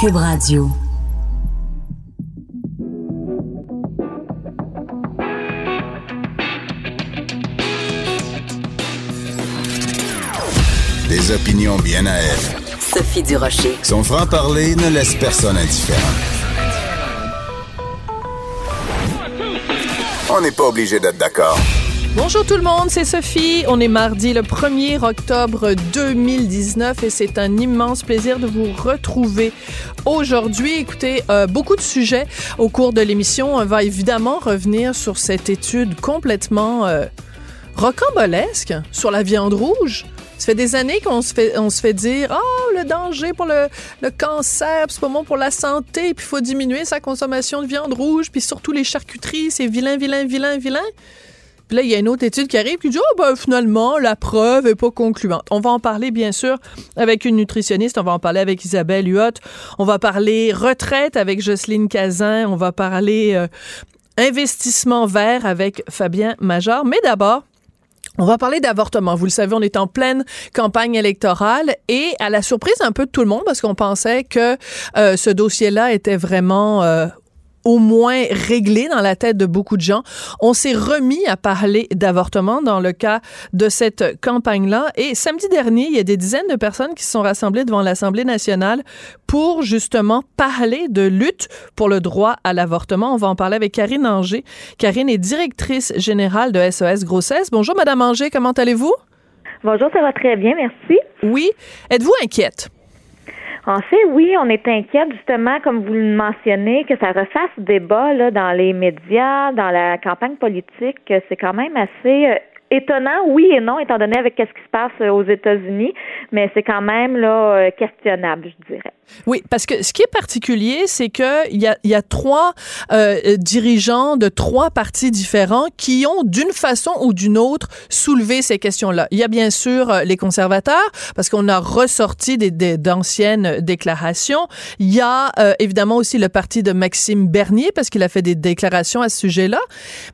Cube Radio. Des opinions bien à elle. Sophie Durocher. Son franc-parler ne laisse personne indifférent. On n'est pas obligé d'être d'accord. Bonjour tout le monde, c'est Sophie. On est mardi le 1er octobre 2019 et c'est un immense plaisir de vous retrouver aujourd'hui. Écoutez, euh, beaucoup de sujets au cours de l'émission. On va évidemment revenir sur cette étude complètement euh, rocambolesque sur la viande rouge. Ça fait des années qu'on se fait, on se fait dire, oh, le danger pour le, le cancer, c'est pas bon pour la santé, puis il faut diminuer sa consommation de viande rouge, puis surtout les charcuteries, c'est vilain, vilain, vilain, vilain. Puis là, il y a une autre étude qui arrive qui dit Oh, ben finalement, la preuve est pas concluante. On va en parler, bien sûr, avec une nutritionniste. On va en parler avec Isabelle Huot. On va parler retraite avec Jocelyne Cazin. On va parler euh, investissement vert avec Fabien Major. Mais d'abord, on va parler d'avortement. Vous le savez, on est en pleine campagne électorale et à la surprise un peu de tout le monde parce qu'on pensait que euh, ce dossier-là était vraiment euh, au moins réglé dans la tête de beaucoup de gens. On s'est remis à parler d'avortement dans le cas de cette campagne-là. Et samedi dernier, il y a des dizaines de personnes qui se sont rassemblées devant l'Assemblée nationale pour justement parler de lutte pour le droit à l'avortement. On va en parler avec Karine Anger. Karine est directrice générale de SOS Grossesse. Bonjour, Madame Anger, comment allez-vous? Bonjour, ça va très bien, merci. Oui. Êtes-vous inquiète? En fait, oui, on est inquiète justement, comme vous le mentionnez, que ça refasse débat là, dans les médias, dans la campagne politique. C'est quand même assez euh, étonnant, oui et non, étant donné avec ce qui se passe euh, aux États-Unis, mais c'est quand même là euh, questionnable, je dirais. Oui, parce que ce qui est particulier, c'est que il y a, y a trois euh, dirigeants de trois partis différents qui ont d'une façon ou d'une autre soulevé ces questions-là. Il y a bien sûr les conservateurs, parce qu'on a ressorti des, d'anciennes déclarations. Il y a évidemment aussi le parti de Maxime Bernier, parce qu'il a fait des déclarations à ce sujet-là.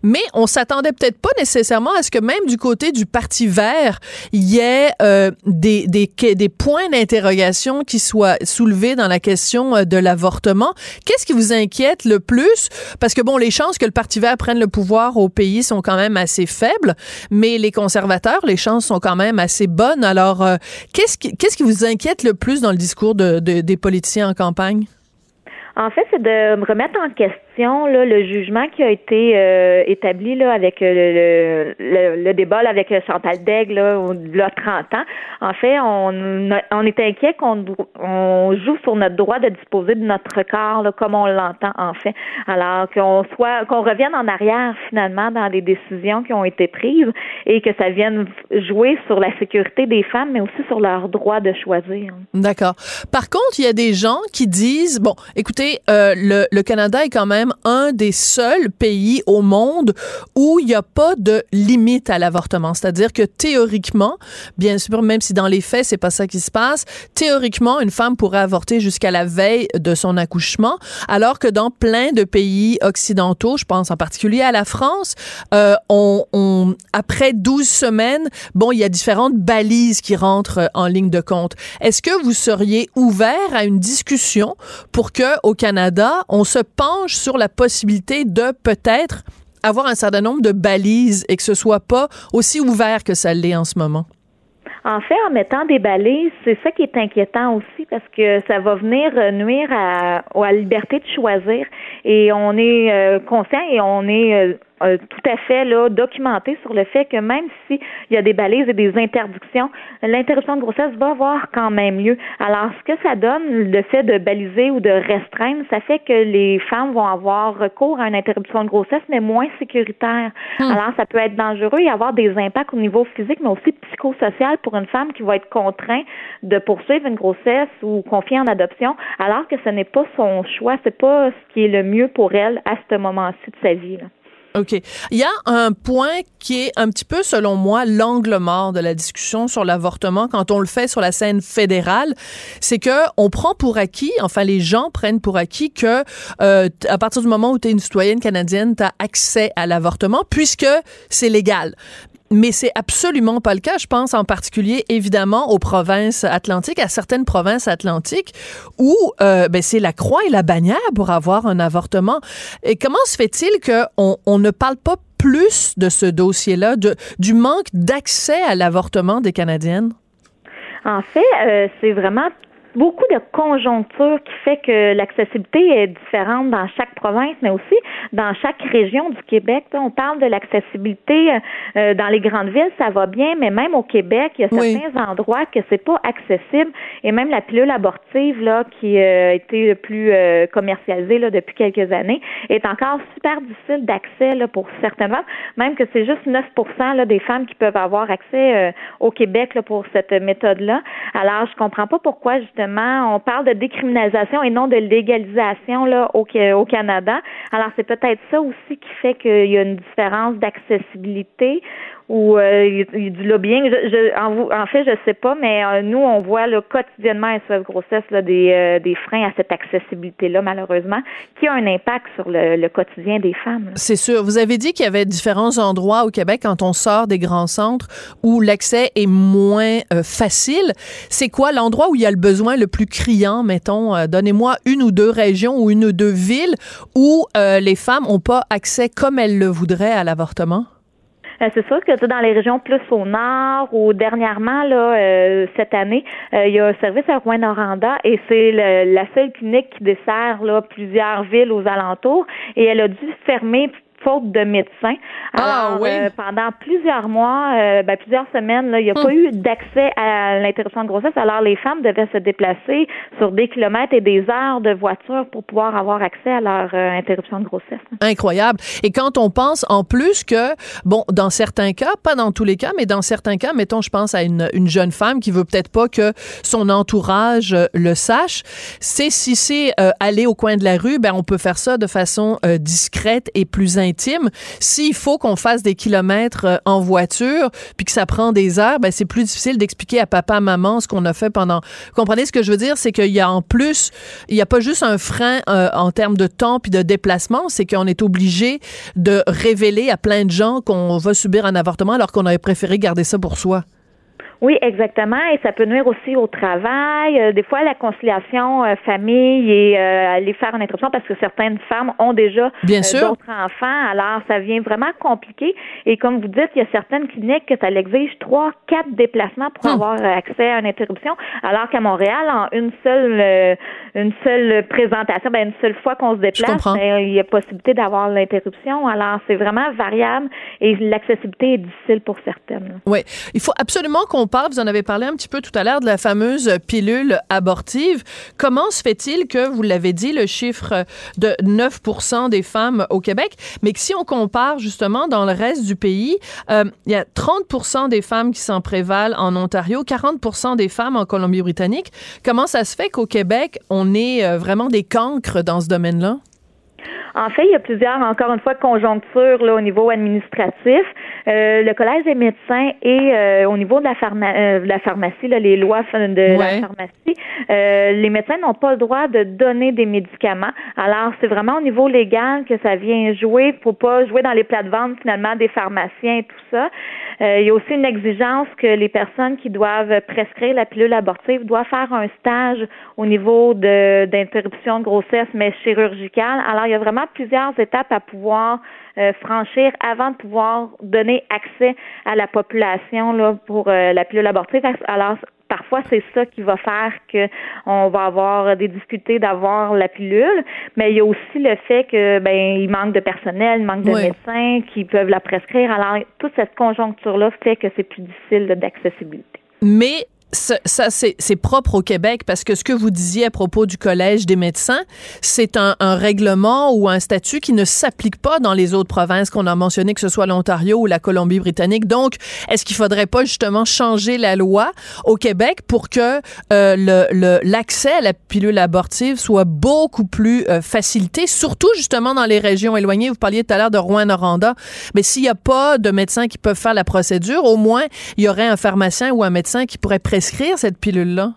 Mais on s'attendait peut-être pas nécessairement à ce que même du côté du Parti vert, il y ait euh, des, des, des points d'interrogation qui soient soulevés dans la question euh, de l'avortement. Qu'est-ce qui vous inquiète le plus? Parce que, bon, les chances que le Parti vert prenne le pouvoir au pays sont quand même assez faibles, mais les conservateurs, les chances sont quand même assez bonnes. Alors, euh, qu'est-ce qui, qu'est-ce qui vous inquiète le plus dans le discours de, de, des politiciens en campagne? En fait, c'est de me remettre en question le jugement qui a été euh, établi là, avec euh, le, débat avec Chantal Daigle il y a 30 ans. En fait, on, on est inquiet qu'on on joue sur notre droit de disposer de notre corps comme on l'entend en fait. Alors qu'on soit qu'on revienne en arrière finalement dans les décisions qui ont été prises et que ça vienne jouer sur la sécurité des femmes, mais aussi sur leur droit de choisir. D'accord. Par contre, il y a des gens qui disent bon, écoutez, euh, le, le Canada est quand même un des seuls pays au monde où il n'y a pas de limite à l'avortement. C'est-à-dire que théoriquement, bien sûr, même si dans les faits, c'est pas ça qui se passe, théoriquement, une femme pourrait avorter jusqu'à la veille de son accouchement, alors que dans plein de pays occidentaux, je pense en particulier à la France, euh, on, après 12 semaines, bon, il y a différentes balises qui rentrent en ligne de compte. Est-ce que vous seriez ouvert à une discussion pour que au Canada, on se penche sur la possibilité de peut-être avoir un certain nombre de balises et que ce soit pas aussi ouvert que ça l'est en ce moment? En fait, en mettant des balises, c'est ça qui est inquiétant aussi parce que ça va venir nuire à, à la liberté de choisir. Et on est euh, conscient et on est euh, euh, tout à fait là, documenté sur le fait que même s'il y a des balises et des interdictions, l'interruption de grossesse va avoir quand même lieu. Alors, ce que ça donne, le fait de baliser ou de restreindre, ça fait que les femmes vont avoir recours à une interruption de grossesse, mais moins sécuritaire. Hmm. Alors, ça peut être dangereux et avoir des impacts au niveau physique, mais aussi psychosocial pour une femme qui va être contrainte de poursuivre une grossesse ou confier en adoption, alors que ce n'est pas son choix, c'est pas ce qui est le mieux pour elle à ce moment-ci de sa vie. Là. OK. Il y a un point qui est un petit peu, selon moi, l'angle mort de la discussion sur l'avortement quand on le fait sur la scène fédérale. C'est que on prend pour acquis, enfin, les gens prennent pour acquis que euh, à partir du moment où tu es une citoyenne canadienne, tu as accès à l'avortement puisque c'est légal. Mais c'est absolument pas le cas. Je pense en particulier, évidemment, aux provinces atlantiques, à certaines provinces atlantiques où euh, ben, c'est la croix et la bannière pour avoir un avortement. Et comment se fait-il qu'on on ne parle pas plus de ce dossier-là, du manque d'accès à l'avortement des Canadiennes? En fait, euh, c'est vraiment beaucoup de conjoncture qui fait que l'accessibilité est différente dans chaque province, mais aussi dans chaque région du Québec. On parle de l'accessibilité euh, dans les grandes villes, ça va bien, mais même au Québec, il y a certains endroits que c'est pas accessible. Et même la pilule abortive, là, qui euh, a été le plus euh, commercialisée là, depuis quelques années, est encore super difficile d'accès là, pour certaines femmes. Même que c'est juste 9 là, des femmes qui peuvent avoir accès au Québec là, pour cette méthode-là. Alors, je comprends pas pourquoi justement on parle de décriminalisation et non de légalisation au, au Canada. Alors, c'est peut-être ça aussi qui fait qu'il y a une différence d'accessibilité ou euh, il, du lobbying. Je, je, en, en, fait, je sais pas, mais euh, nous, on voit là, quotidiennement SOS Grossesse là, des, euh, des freins à cette accessibilité-là, malheureusement, qui a un impact sur le, le quotidien des femmes. C'est sûr. Vous avez dit qu'il y avait différents endroits au Québec quand on sort des grands centres où l'accès est moins facile. C'est quoi l'endroit où il y a le besoin le plus criant, mettons? Donnez-moi une ou deux régions ou une ou deux villes où les femmes n'ont pas accès comme elles le voudraient à l'avortement? Euh, c'est sûr que dans les régions plus au nord ou dernièrement, là, euh, cette année, euh, il y a un service à Rouen-Noranda et c'est la seule clinique qui dessert plusieurs villes aux alentours et elle a dû fermer faute de médecins. Ah, Alors, euh, pendant plusieurs mois, euh, ben, plusieurs semaines, là, il n'y a pas hum. eu d'accès à l'interruption de grossesse. Alors, les femmes devaient se déplacer sur des kilomètres et des heures de voiture pour pouvoir avoir accès à leur euh, interruption de grossesse. Incroyable. Et quand on pense en plus que, bon, dans certains cas, pas dans tous les cas, mais dans certains cas, mettons, je pense à une, une jeune femme qui veut peut-être pas que son entourage le sache, c'est si c'est aller au coin de la rue, ben on peut faire ça de façon discrète et plus intime s'il faut qu'on fasse des kilomètres euh, en voiture, puis que ça prend des heures, ben c'est plus difficile d'expliquer à papa, maman ce qu'on a fait pendant. comprenez ce que je veux dire, c'est qu'il y a en plus, il n'y a pas juste un frein euh, en termes de temps puis de déplacement, c'est qu'on est obligé de révéler à plein de gens qu'on va subir un avortement alors qu'on aurait préféré garder ça pour soi. Oui, exactement. Et ça peut nuire aussi au travail. Euh, des fois, la conciliation euh, famille et euh, aller faire une interruption parce que certaines femmes ont déjà d'autres enfants. Alors, ça vient vraiment compliqué. Et comme vous dites, il y a certaines cliniques que ça l'exige trois, quatre déplacements pour hum. avoir accès à une interruption. Alors qu'à Montréal, en une seule, une seule présentation, ben, une seule fois qu'on se déplace, ben, il y a possibilité d'avoir l'interruption. Alors, c'est vraiment variable et l'accessibilité est difficile pour certaines. Oui. Il faut absolument qu'on vous en avez parlé un petit peu tout à l'heure de la fameuse pilule abortive. Comment se fait-il que, vous l'avez dit, le chiffre de 9 des femmes au Québec, mais que si on compare justement dans le reste du pays, euh, il y a 30% des femmes qui s'en prévalent en Ontario, 40% des femmes en Colombie-Britannique. Comment ça se fait qu'au Québec, on est euh, vraiment des cancres dans ce domaine-là? En fait, il y a plusieurs, encore une fois, conjonctures là, au niveau administratif. Euh, le Collège des médecins et euh, au niveau de la, euh, la pharmacie, là, les lois de la pharmacie, les médecins n'ont pas le droit de donner des médicaments. Alors, c'est vraiment au niveau légal que ça vient jouer pour pas jouer dans les plates-ventes finalement des pharmaciens et tout ça. il y a aussi une exigence que les personnes qui doivent prescrire la pilule abortive doivent faire un stage au niveau de d'interruption de grossesse, mais chirurgicale. Alors, il y a vraiment plusieurs étapes à pouvoir euh, franchir avant de pouvoir donner accès à la population là, pour euh, la pilule abortive. Alors, parfois c'est ça qui va faire que on va avoir des difficultés d'avoir la pilule, mais il y a aussi le fait que ben il manque de personnel, il manque de médecins qui peuvent la prescrire. Alors toute cette conjoncture là fait que c'est plus difficile d'accessibilité. Mais ça, c'est propre au Québec parce que ce que vous disiez à propos du Collège des médecins, c'est un, règlement ou un statut qui ne s'applique pas dans les autres provinces qu'on a mentionné, que ce soit l'Ontario ou la Colombie-Britannique. Donc, est-ce qu'il faudrait pas justement changer la loi au Québec pour que euh, l'accès à la pilule abortive soit beaucoup plus euh, facilité, surtout justement dans les régions éloignées? Vous parliez tout à l'heure de Rouen-Noranda. Mais s'il n'y a pas de médecins qui peuvent faire la procédure, au moins, il y aurait un pharmacien ou un médecin qui pourrait prescrire cette pilule-là?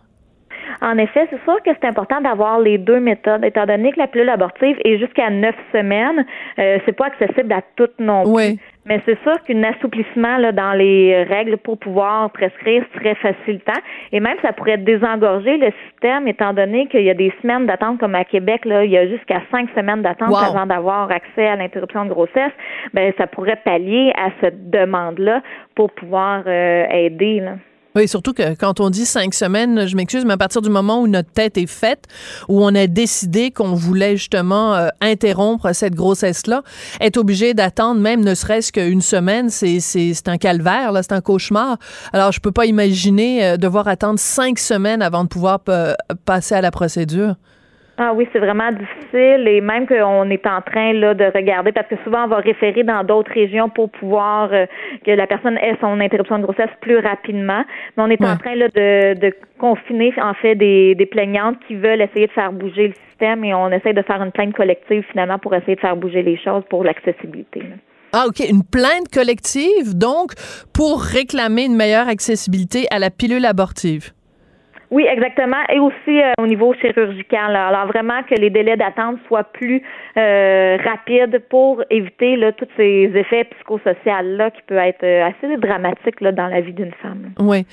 En effet, c'est sûr que c'est important d'avoir les deux méthodes, étant donné que la pilule abortive est jusqu'à neuf semaines, euh, c'est pas accessible à toutes non plus. Mais c'est sûr qu'un assouplissement là, dans les règles pour pouvoir prescrire serait facilitant. Et même, ça pourrait désengorger le système, étant donné qu'il y a des semaines d'attente, comme à Québec, là, il y a jusqu'à cinq semaines d'attente avant d'avoir accès à l'interruption de grossesse. Ben, ça pourrait pallier à cette demande-là pour pouvoir euh, aider. Là. Oui, surtout que quand on dit cinq semaines, je m'excuse, mais à partir du moment où notre tête est faite, où on a décidé qu'on voulait justement euh, interrompre cette grossesse-là, être obligé d'attendre même ne serait-ce qu'une semaine, c'est, un calvaire, c'est un cauchemar. Alors, je peux pas imaginer euh, devoir attendre cinq semaines avant de pouvoir euh, passer à la procédure. Ah oui, c'est vraiment difficile et même qu'on est en train là de regarder parce que souvent on va référer dans d'autres régions pour pouvoir euh, que la personne ait son interruption de grossesse plus rapidement. Mais on est en train là de, de confiner en fait des, des plaignantes qui veulent essayer de faire bouger le système et on essaie de faire une plainte collective finalement pour essayer de faire bouger les choses pour l'accessibilité. Ah, OK. Une plainte collective, donc, pour réclamer une meilleure accessibilité à la pilule abortive. Oui, exactement. Et aussi euh, au niveau chirurgical. Alors vraiment que les délais d'attente soient plus euh, rapides pour éviter là, tous ces effets psychosociaux là qui peuvent être euh, assez dramatiques là, dans la vie d'une femme. Oui.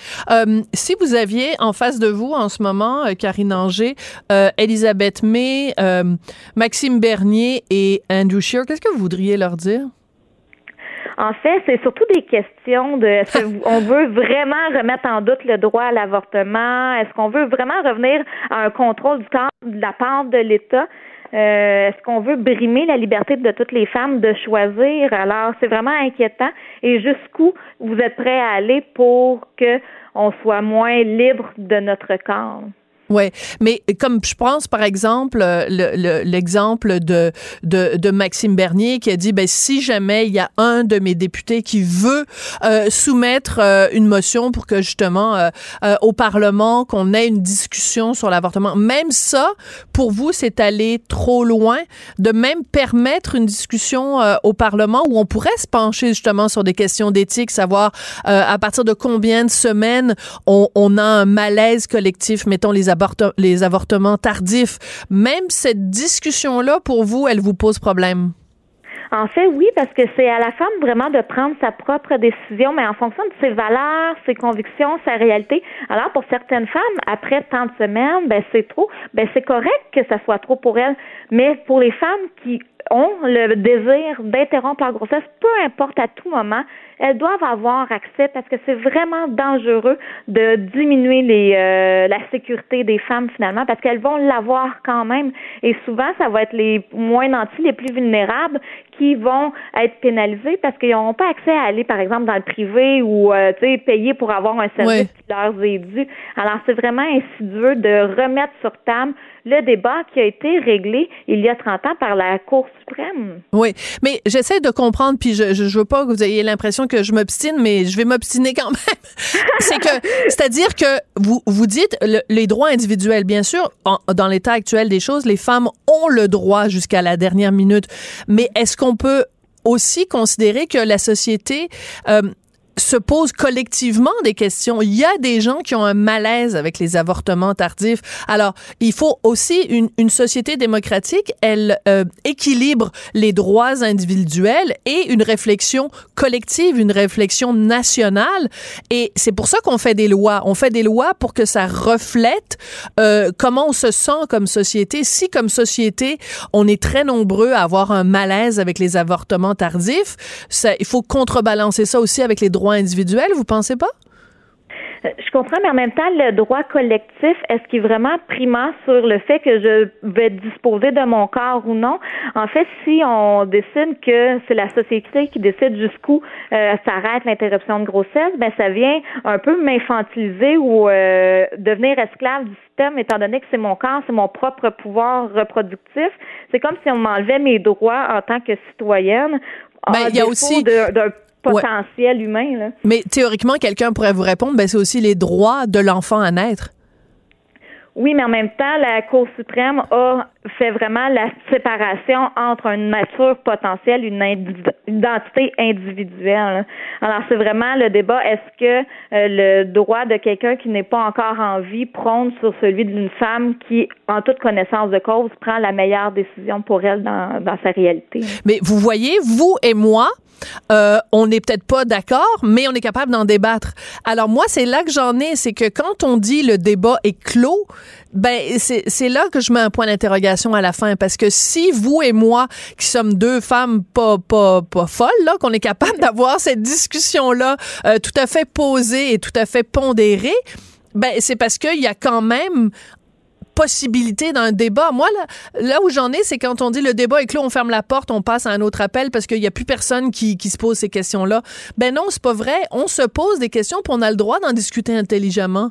si vous aviez en face de vous en ce moment Karine Anger, Elisabeth May, Maxime Bernier et Andrew Scheer, qu'est-ce que vous voudriez leur dire? En fait, c'est surtout des questions de est-ce qu'on veut vraiment remettre en doute le droit à l'avortement? Est-ce qu'on veut vraiment revenir à un contrôle du temps de la part de l'État? Euh, est-ce qu'on veut brimer la liberté de toutes les femmes de choisir? Alors, c'est vraiment inquiétant. Et jusqu'où vous êtes prêts à aller pour que on soit moins libre de notre corps? Ouais, mais comme je pense par exemple l'exemple de, de, de Maxime Bernier qui a dit ben si jamais il y a un de mes députés qui veut euh, soumettre euh, une motion pour que justement euh, au Parlement qu'on ait une discussion sur l'avortement, même ça pour vous c'est aller trop loin de même permettre une discussion au Parlement où on pourrait se pencher justement sur des questions d'éthique, savoir à partir de combien de semaines on, on a un malaise collectif, mettons les les avortements tardifs. Même cette discussion-là, pour vous, elle vous pose problème? En fait, oui, parce que c'est à la femme vraiment de prendre sa propre décision, mais en fonction de ses valeurs, ses convictions, sa réalité. Alors, pour certaines femmes, après tant de semaines, ben c'est trop. Ben c'est correct que ça soit trop pour elles, mais pour les femmes qui ont le désir d'interrompre leur grossesse, peu importe à tout moment, elles doivent avoir accès parce que c'est vraiment dangereux de diminuer les, euh, la sécurité des femmes finalement parce qu'elles vont l'avoir quand même. Et souvent, ça va être les moins nantis, les plus vulnérables qui vont être pénalisés parce qu'ils n'auront pas accès à aller, par exemple, dans le privé ou euh, payer pour avoir un service qui leur est dû. Alors, c'est vraiment insidieux de remettre sur table le débat qui a été réglé il y a 30 ans par la Cour suprême. Oui, mais j'essaie de comprendre, puis je, je, veux pas que vous ayez l'impression que je m'obstine, mais je vais m'obstiner quand même. c'est que, c'est-à-dire que vous, vous dites les droits individuels, bien sûr, dans l'état actuel des choses, les femmes ont le droit jusqu'à la dernière minute, mais est-ce qu'on peut aussi considérer que la société euh, se posent collectivement des questions. Il y a des gens qui ont un malaise avec les avortements tardifs. Alors, il faut aussi une, une société démocratique, elle euh, équilibre les droits individuels et une réflexion collective, une réflexion nationale. Et c'est pour ça qu'on fait des lois. On fait des lois pour que ça reflète euh, comment on se sent comme société. Si comme société, on est très nombreux à avoir un malaise avec les avortements tardifs, ça, il faut contrebalancer ça aussi avec les droits individuel, vous pensez pas? Euh, je comprends, mais en même temps, le droit collectif, est-ce qu'il est vraiment primant sur le fait que je vais disposer de mon corps ou non? En fait, si on décide que c'est la société qui décide jusqu'où euh, s'arrête l'interruption de grossesse, ben ça vient un peu m'infantiliser ou euh, devenir esclave du système, étant donné que c'est mon corps, c'est mon propre pouvoir reproductif. C'est comme si on m'enlevait mes droits en tant que citoyenne. Ben, il y a aussi d'un potentiel humain. Là. Mais théoriquement, quelqu'un pourrait vous répondre, ben, c'est aussi les droits de l'enfant à naître. Oui, mais en même temps, la Cour suprême a fait vraiment la séparation entre une nature potentielle, une identité individuelle. Alors c'est vraiment le débat est-ce que euh, le droit de quelqu'un qui n'est pas encore en vie prône sur celui d'une femme qui, en toute connaissance de cause, prend la meilleure décision pour elle dans, dans sa réalité? Mais vous voyez, vous et moi, euh, on n'est peut-être pas d'accord, mais on est capable d'en débattre. Alors moi, c'est là que j'en ai, c'est que quand on dit le débat est clos, ben c'est là que je mets un point d'interrogation à la fin, parce que si vous et moi, qui sommes deux femmes pas pas pas folles, là, qu'on est capable d'avoir cette discussion là, euh, tout à fait posée et tout à fait pondérée, ben c'est parce qu'il y a quand même possibilité d'un débat. Moi, là, là où j'en ai, c'est quand on dit le débat est clos, on ferme la porte, on passe à un autre appel parce qu'il n'y a plus personne qui, qui se pose ces questions-là. Ben non, c'est pas vrai. On se pose des questions puis on a le droit d'en discuter intelligemment.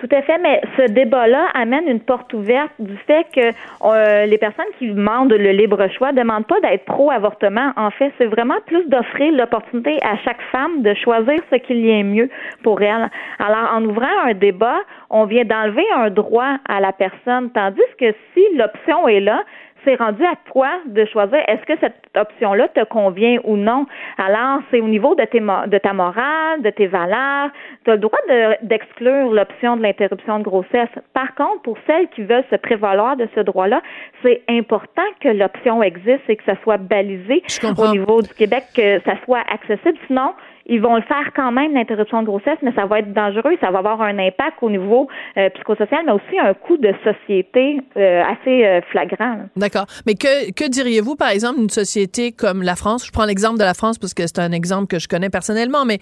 Tout à fait, mais ce débat-là amène une porte ouverte du fait que euh, les personnes qui demandent le libre choix ne demandent pas d'être pro-avortement. En fait, c'est vraiment plus d'offrir l'opportunité à chaque femme de choisir ce qu'il y a mieux pour elle. Alors, en ouvrant un débat, on vient d'enlever un droit à la personne, tandis que si l'option est là, c'est rendu à toi de choisir est-ce que cette option-là te convient ou non? Alors, c'est au niveau de, tes, de ta morale, de tes valeurs. Tu as le droit d'exclure l'option de l'interruption de grossesse. Par contre, pour celles qui veulent se prévaloir de ce droit-là, c'est important que l'option existe et que ça soit balisé au niveau du Québec, que ça soit accessible. Sinon, ils vont le faire quand même, l'interruption de grossesse, mais ça va être dangereux, ça va avoir un impact au niveau euh, psychosocial, mais aussi un coût de société euh, assez euh, flagrant. D'accord. Mais que, que diriez-vous, par exemple, d'une société comme la France? Je prends l'exemple de la France parce que c'est un exemple que je connais personnellement, mais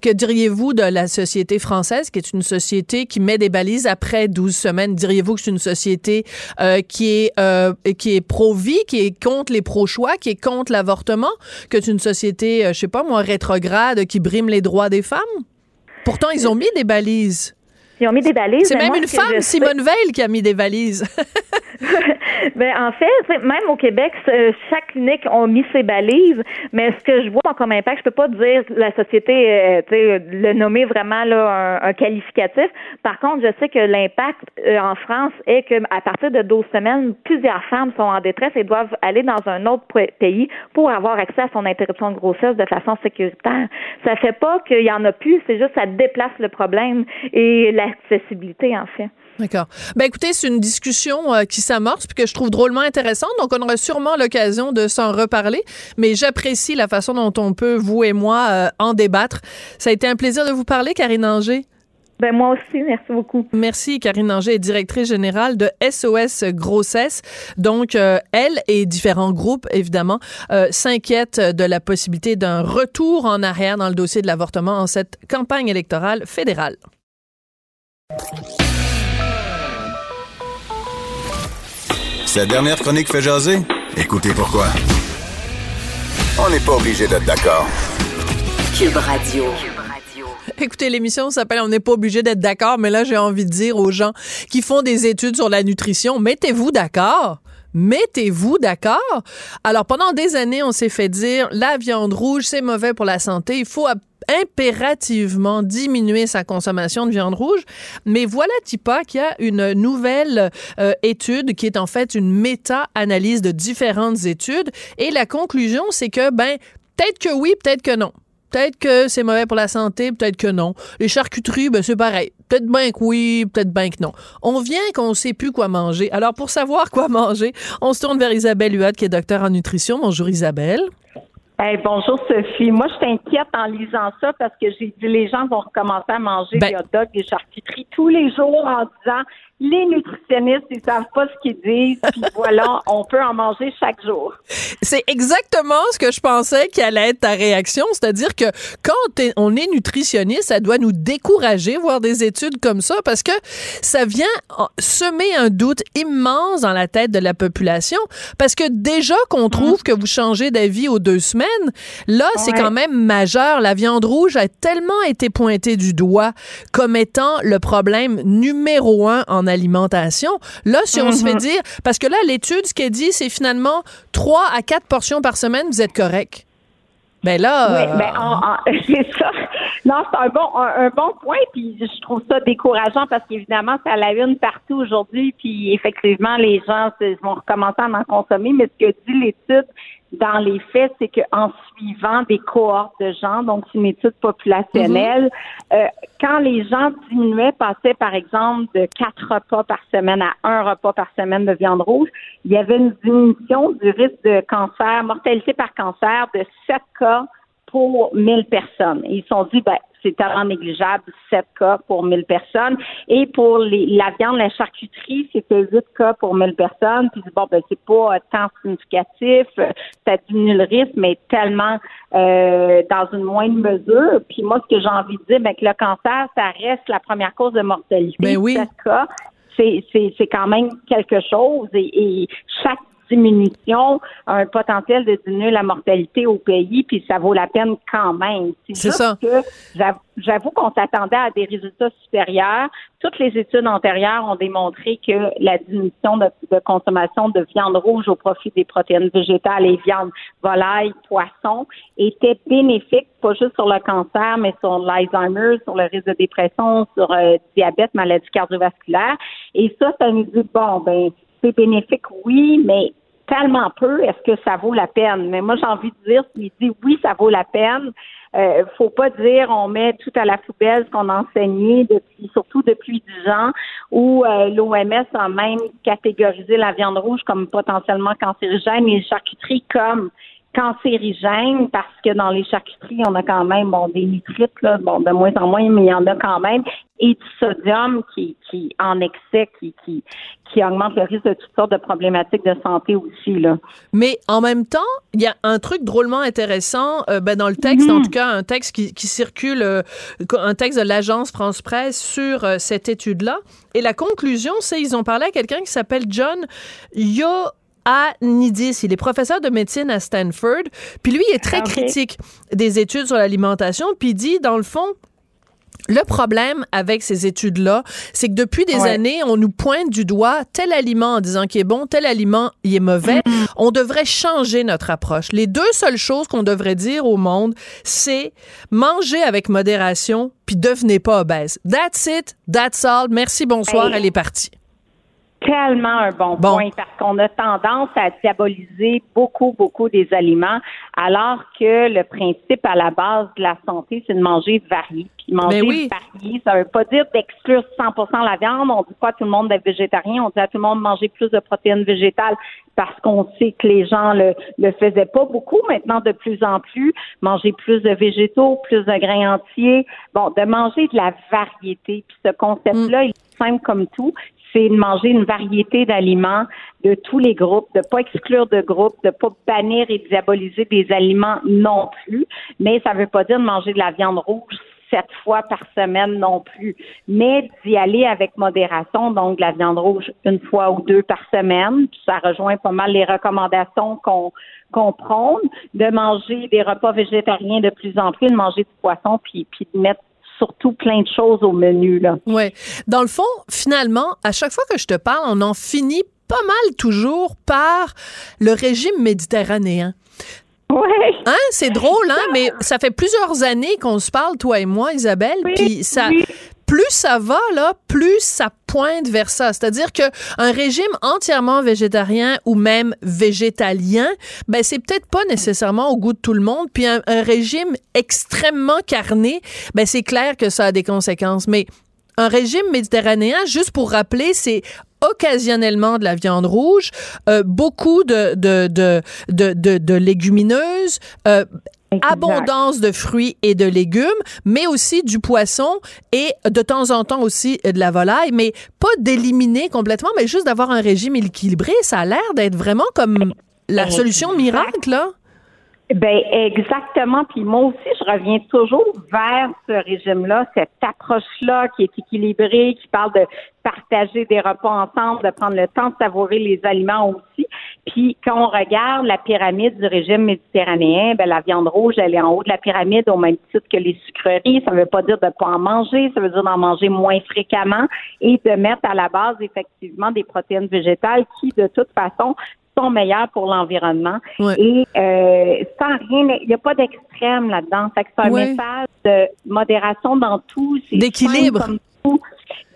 que diriez-vous de la société française, qui est une société qui met des balises après 12 semaines? Diriez-vous que c'est une société qui est, qui est pro-vie, qui est contre les pro-choix, qui est contre l'avortement, que c'est une société, je sais pas moi, rétrograde, qui briment les droits des femmes? Pourtant, ils ont mis des balises. Ils ont mis des balises. C'est même une femme, Simone Veil, qui a mis des balises. ben, en fait, même au Québec, chaque clinique a mis ses balises, mais ce que je vois comme impact, je peux pas dire la société, euh, le nommer vraiment là, un, qualificatif. Par contre, je sais que l'impact euh, en France est que à partir de 12 semaines, plusieurs femmes sont en détresse et doivent aller dans un autre pays pour avoir accès à son interruption de grossesse de façon sécuritaire. Ça fait pas qu'il y en a plus, c'est juste ça déplace le problème et en fait. D'accord. Ben écoutez, c'est une discussion euh, qui s'amorce puis que je trouve drôlement intéressante. Donc on aura sûrement l'occasion de s'en reparler, mais j'apprécie la façon dont on peut vous et moi euh, en débattre. Ça a été un plaisir de vous parler, Karine Anger. Ben moi aussi, merci beaucoup. Merci, Karine Anger est directrice générale de SOS Grossesse. Donc, euh, elle et différents groupes, évidemment, s'inquiètent de la possibilité d'un retour en arrière dans le dossier de l'avortement en cette campagne électorale fédérale. Sa dernière chronique fait jaser? Écoutez pourquoi. On n'est pas obligé d'être d'accord. Cube Radio. Écoutez, l'émission s'appelle On n'est pas obligé d'être d'accord, mais là, j'ai envie de dire aux gens qui font des études sur la nutrition, mettez-vous d'accord. Mettez-vous d'accord. Alors, pendant des années, on s'est fait dire la viande rouge, c'est mauvais pour la santé. Il faut impérativement diminuer sa consommation de viande rouge. Mais voilà, Tipa, qu'il y a une nouvelle euh, étude qui est en fait une méta-analyse de différentes études. Et la conclusion, c'est que, ben, peut-être que oui, peut-être que non. Peut-être que c'est mauvais pour la santé, peut-être que non. Les charcuteries, ben c'est pareil. Peut-être bien que oui, peut-être bien que non. On vient qu'on ne sait plus quoi manger. Alors, pour savoir quoi manger, on se tourne vers Isabelle Huot, qui est docteur en nutrition. Bonjour Isabelle bonjour Sophie. Moi, je t'inquiète en lisant ça parce que j'ai dit les gens vont recommencer à manger ben des hot dogs, des charcuteries tous les jours en disant les nutritionnistes, ils savent pas ce qu'ils disent, puis voilà, on peut en manger chaque jour. C'est exactement ce que je pensais qui allait être ta réaction, c'est-à-dire que quand on est nutritionniste, ça doit nous décourager voir des études comme ça parce que ça vient semer un doute immense dans la tête de la population parce que déjà qu'on trouve mm. que vous changez d'avis aux deux semaines, là, c'est quand même majeur. La viande rouge a tellement été pointée du doigt comme étant le problème numéro un en alimentation. Là, si on se fait mhm. dire, parce que là, l'étude, ce qu'elle dit, c'est finalement 3 à 4 portions par semaine, vous êtes correct. Ben là. Oui, ben, c'est ça. non, c'est un bon, un, bon point, puis je trouve ça décourageant parce qu'évidemment, c'est à la une partout aujourd'hui, puis effectivement, les gens vont recommencer à en consommer, mais ce que dit l'étude, dans les faits, c'est qu'en suivant des cohortes de gens, donc c'est une étude populationnelle, mhm. euh, quand les gens diminuaient, passaient par exemple de quatre repas par semaine à un repas par semaine de viande rouge, il y avait une diminution du risque de cancer, mortalité par cancer de 7 cas pour 1000 personnes. ils se sont dit, ben, c'est tellement négligeable, 7 cas pour 1000 personnes. Et pour les, la viande, la charcuterie, c'était 8 cas pour 1000 personnes. Puis bon, ben c'est pas tant significatif, ça diminue le risque, mais tellement euh, dans une moindre mesure. Puis moi, ce que j'ai envie de dire, ben que le cancer, ça reste la première cause de mortalité. Ben oui. 7 cas c'est, c'est, quand même quelque chose et, et chaque diminution un potentiel de diminuer la mortalité au pays, puis ça vaut la peine quand même. C'est ça. Que j'avoue qu'on s'attendait à des résultats supérieurs. Toutes les études antérieures ont démontré que la diminution de, consommation de viande rouge au profit des protéines végétales et viande volaille, poisson était bénéfique, pas juste sur le cancer, mais sur l'Alzheimer, sur le risque de dépression, sur le euh, diabète, maladie cardiovasculaire. Et ça, ça nous dit, bon, ben, c'est bénéfique, oui, mais tellement peu, est-ce que ça vaut la peine? Mais moi, j'ai envie de dire, s'il dit oui, ça vaut la peine, euh, faut pas dire on met tout à la poubelle ce qu'on a enseigné depuis, surtout depuis 10 ans, où euh, l'OMS a même catégorisé la viande rouge comme potentiellement cancérigène et les charcuteries comme cancérigène parce que dans les charcuteries, on a quand même bon, des nitrites, là, bon, de moins en moins, mais il y en a quand même, et du sodium qui, qui en excès, qui, qui, qui augmente le risque de toutes sortes de problématiques de santé aussi. Là. Mais en même temps, il y a un truc drôlement intéressant euh, ben dans le texte, en mhm. tout cas, un texte qui, qui circule, euh, un texte de l'agence France Presse sur euh, cette étude-là. Et la conclusion, c'est ils ont parlé à quelqu'un qui s'appelle John Yo à Nidis. Il est professeur de médecine à Stanford. Puis lui, il est très ah, critique des études sur l'alimentation. Puis il dit, dans le fond, le problème avec ces études-là, c'est que depuis des années, on nous pointe du doigt tel aliment en disant qu'il est bon, tel aliment il est mauvais. Mm-hmm. On devrait changer notre approche. Les deux seules choses qu'on devrait dire au monde, c'est manger avec modération puis devenez pas obèse. That's it, that's all. Merci, bonsoir, elle est partie tellement un bon, point parce qu'on a tendance à diaboliser beaucoup, beaucoup des aliments, alors que le principe à la base de la santé, c'est de manger varié. Puis manger varié, ça veut pas dire d'exclure 100% la viande. On dit pas à tout le monde d'être végétarien. On dit à tout le monde de manger plus de protéines végétales parce qu'on sait que les gens le, le faisaient pas beaucoup. Maintenant, de plus en plus, manger plus de végétaux, plus de grains entiers. Bon, de manger de la variété. Puis ce concept-là, il est simple comme tout c'est de manger une variété d'aliments de tous les groupes, de pas exclure de groupes, de pas bannir et diaboliser des aliments non plus. Mais ça veut pas dire de manger de la viande rouge sept fois par semaine non plus, mais d'y aller avec modération, donc de la viande rouge une fois ou deux par semaine. Ça rejoint pas mal les recommandations qu'on qu'on prône, de manger des repas végétariens de plus en plus, de manger du poisson, puis, puis de mettre surtout plein de choses au menu. Là. Ouais. Dans le fond, finalement, à chaque fois que je te parle, on en finit pas mal toujours par le régime méditerranéen. Ouais. Hein, c'est drôle, hein, mais ça fait plusieurs années qu'on se parle, toi et moi, Isabelle, puis ça, plus ça va, là, plus ça pointe vers ça. C'est-à-dire que un régime entièrement végétarien ou même végétalien, ben c'est peut-être pas nécessairement au goût de tout le monde. Puis un, régime extrêmement carné, ben c'est clair que ça a des conséquences. Mais un régime méditerranéen, juste pour rappeler, c'est occasionnellement de la viande rouge, euh, beaucoup de, légumineuses, euh, abondance de fruits et de légumes, mais aussi du poisson et de temps en temps aussi de la volaille, mais pas d'éliminer complètement, mais juste d'avoir un régime équilibré. Ça a l'air d'être vraiment comme la solution miracle, là. Ben exactement. Puis moi aussi, je reviens toujours vers ce régime-là, cette approche-là qui est équilibrée, qui parle de partager des repas ensemble, de prendre le temps de savourer les aliments aussi. Puis quand on regarde la pyramide du régime méditerranéen, ben la viande rouge, elle est en haut de la pyramide au même titre que les sucreries. Ça ne veut pas dire de ne pas en manger, ça veut dire d'en manger moins fréquemment et de mettre à la base effectivement des protéines végétales qui, de toute façon, sont meilleurs pour l'environnement. Et euh, sans rien, il n'y a pas d'extrême là-dedans. c'est un message de modération dans tout. D'équilibre.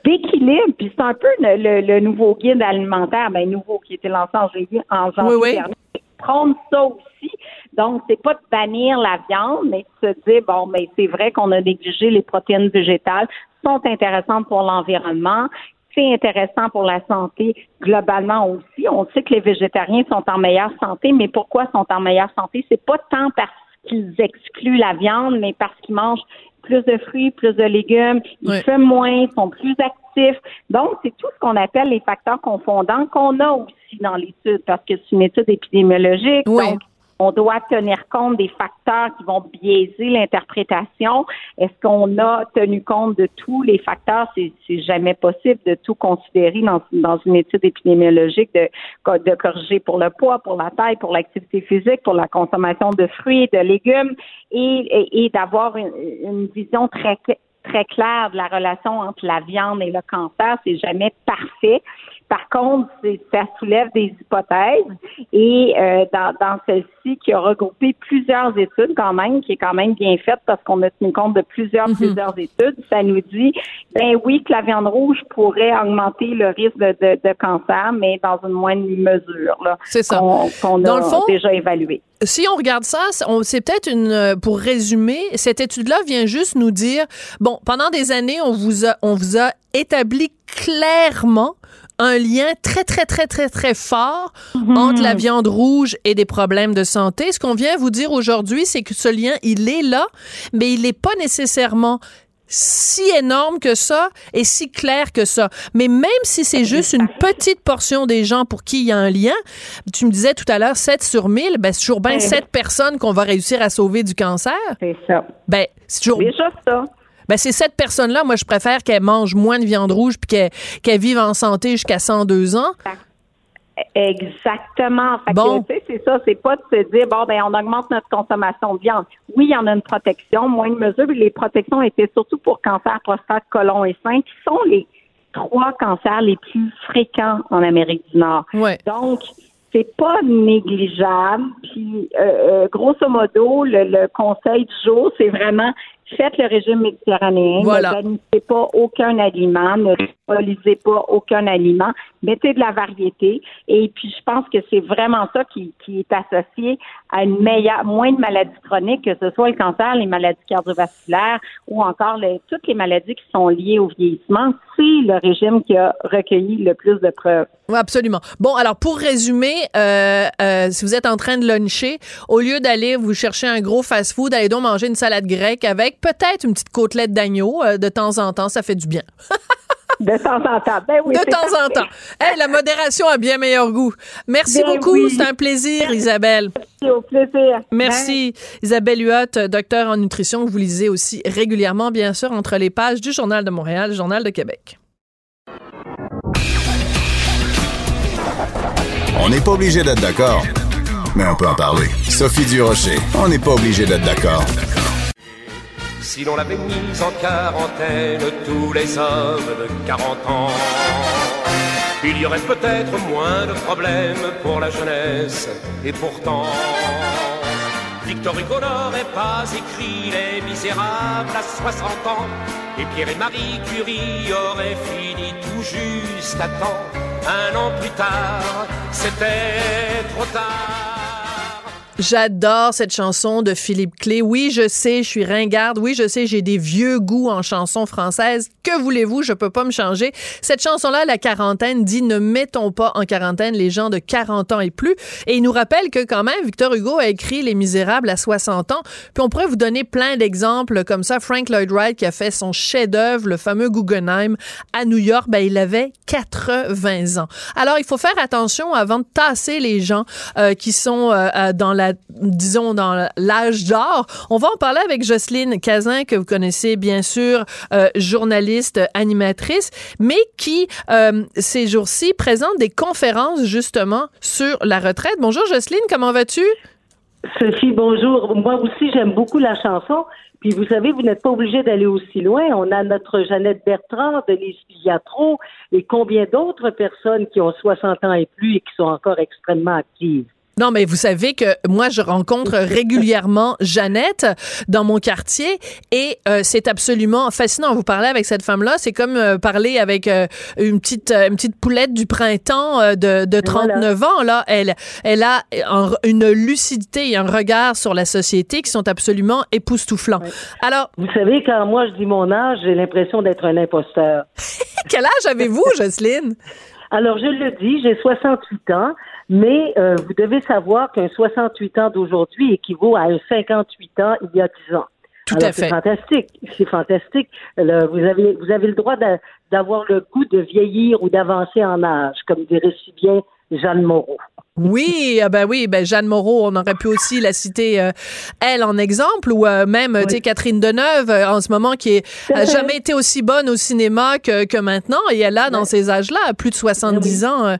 D'équilibre. Puis c'est un peu le, nouveau guide alimentaire, ben nouveau qui a été lancé en janvier, en janvier dernier. Prendre ça aussi. Donc, c'est pas de bannir la viande, mais de se dire, bon, mais c'est vrai qu'on a négligé les protéines végétales, sont intéressantes pour l'environnement c'est intéressant pour la santé globalement aussi. On sait que les végétariens sont en meilleure santé, mais pourquoi sont en meilleure santé? C'est pas tant parce qu'ils excluent la viande, mais parce qu'ils mangent plus de fruits, plus de légumes, ils fument moins, sont plus actifs. Donc, c'est tout ce qu'on appelle les facteurs confondants qu'on a aussi dans l'étude, parce que c'est une étude épidémiologique. Donc, on doit tenir compte des facteurs qui vont biaiser l'interprétation. Est-ce qu'on a tenu compte de tous les facteurs? C'est, jamais possible de tout considérer dans, une étude épidémiologique de, corriger pour le poids, pour la taille, pour l'activité physique, pour la consommation de fruits de légumes et, et, d'avoir une, une vision très très claire de la relation entre la viande et le cancer. C'est jamais parfait. Par contre, ça soulève des hypothèses et euh, dans, dans celle-ci qui a regroupé plusieurs études quand même, qui est quand même bien faite parce qu'on a tenu compte de plusieurs, mhm. plusieurs études, ça nous dit, ben oui, que la viande rouge pourrait augmenter le risque de, de, cancer, mais dans une moindre mesure. C'est ça. Qu'on a déjà évalué. Si on regarde ça, c'est peut-être une, euh, pour résumer, cette étude-là vient juste nous dire, bon, pendant des années, on vous a, on vous a établi clairement un lien très, très, très, très, très fort mhm. entre la viande rouge et des problèmes de santé. Ce qu'on vient vous dire aujourd'hui, c'est que ce lien, il est là, mais il n'est pas nécessairement si énorme que ça et si clair que ça. Mais même si c'est juste une petite portion des gens pour qui il y a un lien, tu me disais tout à l'heure 7 sur 1000, ben c'est toujours bien 7 personnes qu'on va réussir à sauver du cancer. C'est ça. Ben, c'est toujours Déjà ça ben c'est cette personne-là, moi, je préfère qu'elle mange moins de viande rouge puis qu'elle vive en santé jusqu'à 102 ans. Exactement. bon. c'est ça, c'est pas de se dire bon ben on augmente notre consommation de viande. Oui, il y en a une protection, moins de mesures, mais les protections étaient surtout pour cancer, prostate, colon et sein, qui sont les trois cancers les plus fréquents en Amérique du Nord. Ouais. Donc, c'est pas négligeable. Puis, euh, euh, grosso modo, le, le conseil du jour, c'est vraiment faites le régime méditerranéen. Voilà. Ne pas aucun aliment, ne lisez pas aucun aliment, mettez de la variété. Et puis, je pense que c'est vraiment ça qui, qui est associé à une meilleure, moins de maladies chroniques, que ce soit le cancer, les maladies cardiovasculaires ou encore les, toutes les maladies qui sont liées au vieillissement. C'est le régime qui a recueilli le plus de preuves. Oui, absolument. Bon, alors pour résumer, euh, euh, si vous êtes en train de luncher, au lieu d'aller vous chercher un gros fast-food, allez donc manger une salade grecque avec peut-être une petite côtelette d'agneau euh, de temps en temps, ça fait du bien. De temps en temps. Ben oui, de temps en temps. Hey, la modération a bien meilleur goût. Merci ben beaucoup. C'est un plaisir, Isabelle. Merci, au plaisir. Merci. Isabelle Huot, docteur en nutrition, que vous lisez aussi régulièrement, bien sûr, entre les pages du Journal de Montréal, Journal de Québec. On n'est pas obligé d'être d'accord, mais on peut en parler. Sophie Durocher, on n'est pas obligé d'être d'accord. Si l'on l'avait mise en quarantaine, tous les hommes de 40 ans, il y aurait peut-être moins de problèmes pour la jeunesse. Et pourtant, Victor Hugo n'aurait pas écrit Les Misérables à 60 ans. Et Pierre et Marie Curie auraient fini tout juste à temps. Un an plus tard, c'était trop tard. J'adore cette chanson de Philippe Clé. Oui, je sais, je suis ringarde. Oui, je sais, j'ai des vieux goûts en chansons françaises. Que voulez-vous? Je peux pas me changer. Cette chanson-là, la quarantaine, dit ne mettons pas en quarantaine les gens de 40 ans et plus. Et il nous rappelle que quand même, Victor Hugo a écrit Les Misérables à 60 ans. Puis on pourrait vous donner plein d'exemples comme ça. Frank Lloyd Wright qui a fait son chef-d'œuvre, le fameux Guggenheim à New York, ben, il avait 80 ans. Alors, il faut faire attention avant de tasser les gens euh, qui sont euh, euh, dans la disons, dans l'âge d'or. On va en parler avec Jocelyne Cazin, que vous connaissez bien sûr, euh, journaliste, animatrice, mais qui, euh, ces jours-ci, présente des conférences justement sur la retraite. Bonjour Jocelyne, comment vas-tu? Sophie, bonjour. Moi aussi, j'aime beaucoup la chanson. Puis vous savez, vous n'êtes pas obligé d'aller aussi loin. On a notre Jeannette Bertrand, Denise Pigliatro et combien d'autres personnes qui ont 60 ans et plus et qui sont encore extrêmement actives. Non, mais vous savez que moi, je rencontre régulièrement Jeannette dans mon quartier et euh, c'est absolument fascinant. Vous parlez avec cette femme-là, c'est comme euh, parler avec euh, une petite une petite poulette du printemps de, de 39 ans. Là, elle elle a une lucidité et un regard sur la société qui sont absolument époustouflants. Alors, vous savez, quand moi je dis mon âge, j'ai l'impression d'être un imposteur. Quel âge avez-vous, Jocelyne? Alors, je le dis, j'ai 68 ans. Mais euh, vous devez savoir qu'un 68 ans d'aujourd'hui équivaut à un 58 ans il y a 10 ans. Tout à fait. C'est fantastique. C'est fantastique. vous avez vous avez le droit d'avoir le goût de vieillir ou d'avancer en âge, comme dirait si bien Jeanne Moreau. Oui, ah ben oui, ben Jeanne Moreau, on aurait pu aussi la citer euh, elle en exemple, ou euh, même tu sais Catherine Deneuve en ce moment qui n'a jamais été aussi bonne au cinéma que, que maintenant, et elle a dans ces âges-là plus de 70 ans.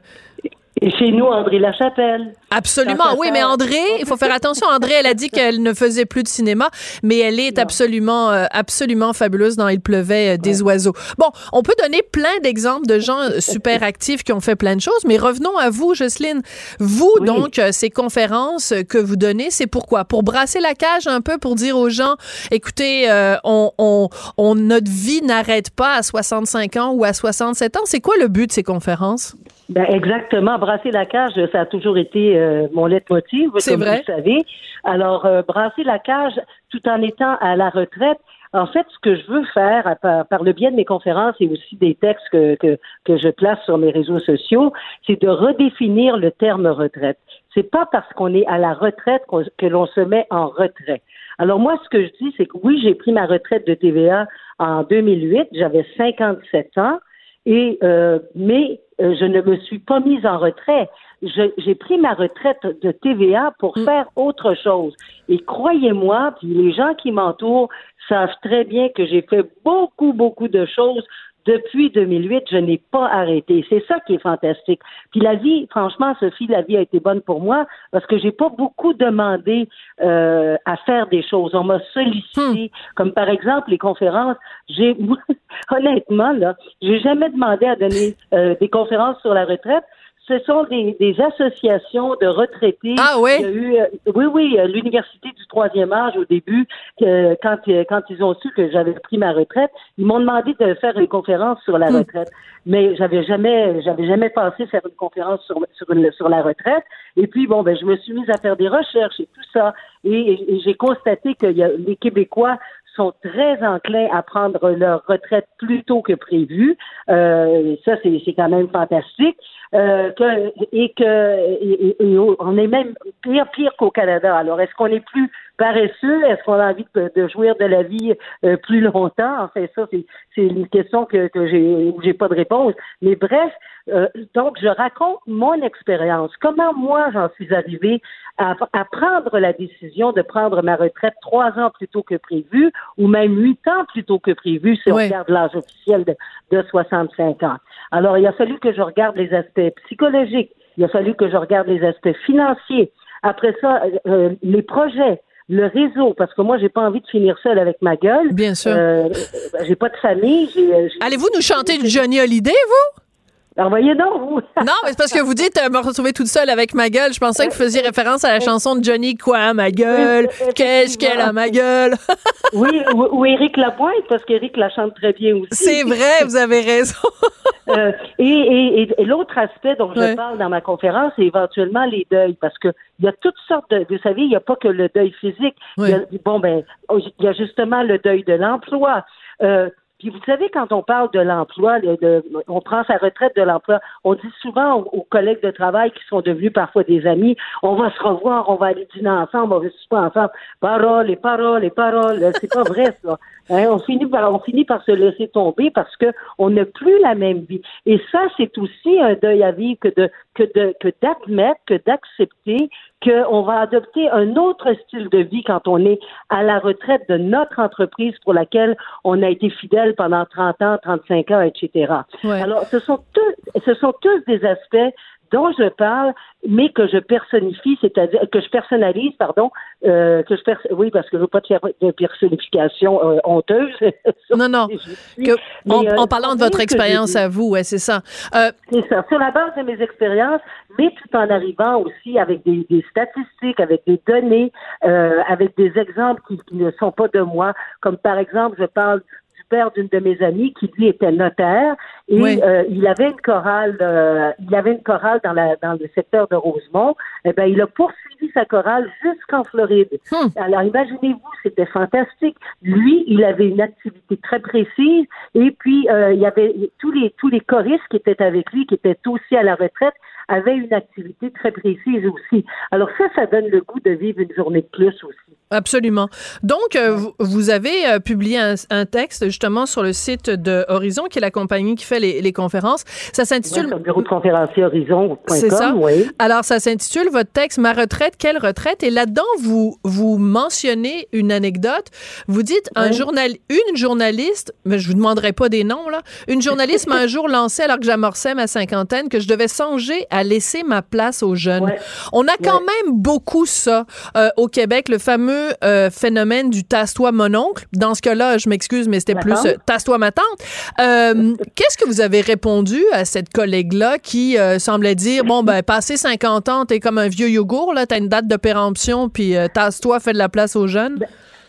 Et chez nous, André Lachapelle. Absolument, oui, mais André, il faut faire attention. André, elle a dit qu'elle ne faisait plus de cinéma, mais elle est absolument, euh, absolument fabuleuse dans Il pleuvait euh, des oiseaux. Bon, on peut donner plein d'exemples de gens euh, super actifs qui ont fait plein de choses, mais revenons à vous, Jocelyne. Vous, donc, ces conférences que vous donnez, c'est pourquoi? Pour brasser la cage un peu, pour dire aux gens, écoutez, on, on, on, notre vie n'arrête pas à 65 ans ou à 67 ans. C'est quoi le but de ces conférences? Ben exactement. Brasser la cage, ça a toujours été euh, mon leitmotiv, comme vrai. vous savez. Alors, euh, brasser la cage tout en étant à la retraite. En fait, ce que je veux faire par, le biais de mes conférences et aussi des textes que, que, que je place sur mes réseaux sociaux, c'est de redéfinir le terme retraite. C'est pas parce qu'on est à la retraite que l'on se met en retrait. Alors moi, ce que je dis, c'est que oui, j'ai pris ma retraite de TVA en 2008, j'avais 57 ans. Et euh, mais euh, je ne me suis pas mise en retrait. J'ai pris ma retraite de TVA pour mm. faire autre chose. Et croyez-moi, puis les gens qui m'entourent savent très bien que j'ai fait beaucoup, beaucoup de choses depuis 2008, je n'ai pas arrêté. C'est ça qui est fantastique. Puis la vie, franchement, Sophie, la vie a été bonne pour moi parce que j'ai pas beaucoup demandé euh, à faire des choses. On m'a sollicité, hmm. comme par exemple les conférences. J'ai honnêtement là, j'ai jamais demandé à donner euh, des conférences sur la retraite ce sont des, associations de retraités. Ah oui? Euh, oui, oui, euh, l'université du troisième âge au début, quand, euh, quand ils ont su que j'avais pris ma retraite, ils m'ont demandé de faire une conférence sur la hmm. retraite. Mais j'avais jamais, j'avais jamais pensé faire une conférence sur, sur, la retraite. Et puis bon, ben je me suis mise à faire des recherches et tout ça, et, j'ai constaté que les Québécois sont très enclins à prendre leur retraite plus tôt que prévu. Euh, ça, c'est quand même fantastique. Euh, que, et que on est même pire pire qu'au Canada. Alors, est-ce qu'on est plus paresseux? Est-ce qu'on a envie de, jouir de la vie euh, plus longtemps? En fait, ça, c'est une question que, que j'ai j'ai pas de réponse. Mais bref, euh, donc je raconte mon expérience. Comment moi j'en suis arrivée à, à, prendre la décision de prendre ma retraite trois ans plus tôt que prévu, ou même huit ans plus tôt que prévu si on regarde l'âge officiel de, de 65 ans. Alors, il a fallu que je regarde les aspects psychologiques, il a fallu que je regarde les aspects financiers. Après ça, euh, euh, les projets, le réseau, parce que moi, j'ai pas envie de finir seule avec ma gueule. Bien sûr. Euh, j'ai pas de famille. Allez-vous nous chanter du Johnny Hallyday, vous? Envoyez donc, vous. non, mais c'est parce que vous dites me retrouver toute seule avec ma gueule. Je pensais que vous faisiez référence à la chanson de Johnny Quoi, ma gueule? Qu'est-ce qu'elle a, ma gueule? oui, ou, Éric Lapointe, parce qu'Éric la chante très bien aussi. C'est vrai, vous avez raison. Euh, et, l'autre aspect dont je parle dans ma conférence, c'est éventuellement les deuils, parce que il y a toutes sortes de, vous savez, il n'y a pas que le deuil physique. Il y a, bon, ben, il y a justement le deuil de l'emploi. Euh, puis vous savez, quand on parle de l'emploi, de, on prend sa retraite de l'emploi, on dit souvent aux, collègues de travail qui sont devenus parfois des amis, on va se revoir, on va aller dîner ensemble, on va se pas ensemble. Paroles et paroles et paroles, c'est pas vrai ça. Hein, on finit par on finit par se laisser tomber parce que on n'a plus la même vie. Et ça, c'est aussi un deuil à vivre que de que de que d'admettre, que d'accepter qu'on va adopter un autre style de vie quand on est à la retraite de notre entreprise pour laquelle on a été fidèle pendant 30 ans, 35 ans, etc. Alors, ce sont tous, ce sont tous des aspects dont je parle, mais que je personnifie, c'est-à-dire que je personnalise, pardon, euh, que je pers oui, parce que je veux pas de faire de personnification euh, honteuse. non, non. en, parlant de votre expérience à vous, ouais, c'est ça. C'est ça. Sur la base de mes expériences, mais tout en arrivant aussi avec des, des statistiques, avec des données, avec des exemples qui, qui ne sont pas de moi, comme par exemple, je parle père d'une de mes amies qui lui était notaire et euh, il avait une chorale euh, il avait une chorale dans la dans le secteur de Rosemont. Eh ben il a poursuivi sa chorale jusqu'en Floride. Hmm. alors imaginez-vous c'était fantastique. Lui il avait une activité très précise et puis euh, il y avait tous les tous les choristes qui étaient avec lui qui étaient aussi à la retraite avaient une activité très précise aussi alors ça ça donne le goût de vivre une journée de plus aussi Absolument. Donc, euh, vous, avez euh, publié un, texte justement sur le site de Horizon, qui est la compagnie qui fait les, conférences. Ça s'intitule. Ouais, bureau de conférencier Horizon. C'est ça. Alors, ça s'intitule votre texte Ma retraite, quelle retraite? Et là-dedans, vous vous mentionnez une anecdote. Vous dites un journal, une journaliste, mais je vous demanderai pas des noms là. Une journaliste m'a un jour lancé alors que j'amorçais ma cinquantaine que je devais songer à laisser ma place aux jeunes. On a quand même beaucoup ça euh, au Québec, le fameux euh, phénomène du tasse-toi mon oncle. Dans ce cas-là, je m'excuse, mais c'était plus euh, tasse-toi ma tante. Qu'est-ce que vous avez répondu à cette collègue-là qui semblait dire bon ben passé 50 ans, t'es comme un vieux yogourt là, t'as une date de péremption, puis tasse-toi, fais de la place aux jeunes? Ben,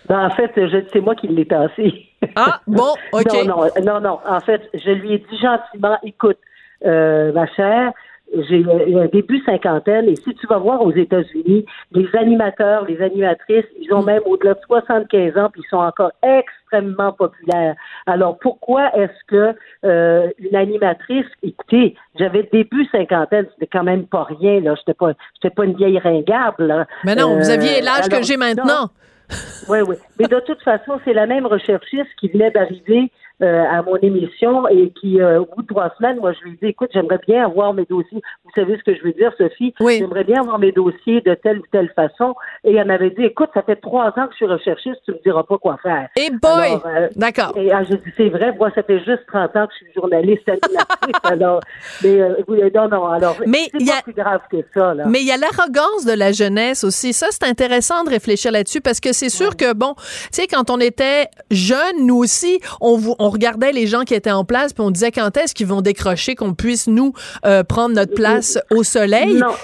ben en fait, c'est moi qui l'ai tassé. Ah bon, ok. non, non, non, non. En fait, je lui ai dit gentiment, écoute, ma chère, j'ai un début cinquantaine et si tu vas voir aux États-Unis, les animateurs, les animatrices, ils ont même au-delà de 75 ans puis ils sont encore extrêmement populaires. Alors pourquoi est-ce que euh, une animatrice, écoutez, j'avais début cinquantaine, c'était quand même pas rien là, j'étais pas j'étais pas une vieille ringable. Mais non, vous aviez euh, l'âge que j'ai maintenant. Oui, oui. Mais de toute façon, c'est la même recherchiste qui venait d'arriver euh, à mon émission et qui, euh, au bout de trois semaines, moi, je lui ai dit, écoute, j'aimerais bien avoir mes dossiers. Vous savez ce que je veux dire, Sophie? Oui. J'aimerais bien avoir mes dossiers de telle ou telle façon. Et elle m'avait dit, écoute, ça fait trois ans que je suis recherchiste, tu me diras pas quoi faire. Et boy! Euh, D'accord. Et ah, j'ai dit, c'est vrai, moi, ça fait juste 30 ans que je suis journaliste alors, mais, non, non, alors, mais c'est pas plus grave que ça, là. Mais il y a l'arrogance de la jeunesse aussi. Ça, c'est intéressant de réfléchir là-dessus parce que c'est sûr que, bon, tu sais, quand on était jeunes, nous aussi, on, on on regardait les gens qui étaient en place, puis on disait quand est-ce qu'ils vont décrocher, qu'on puisse nous euh, prendre notre place au soleil? Non.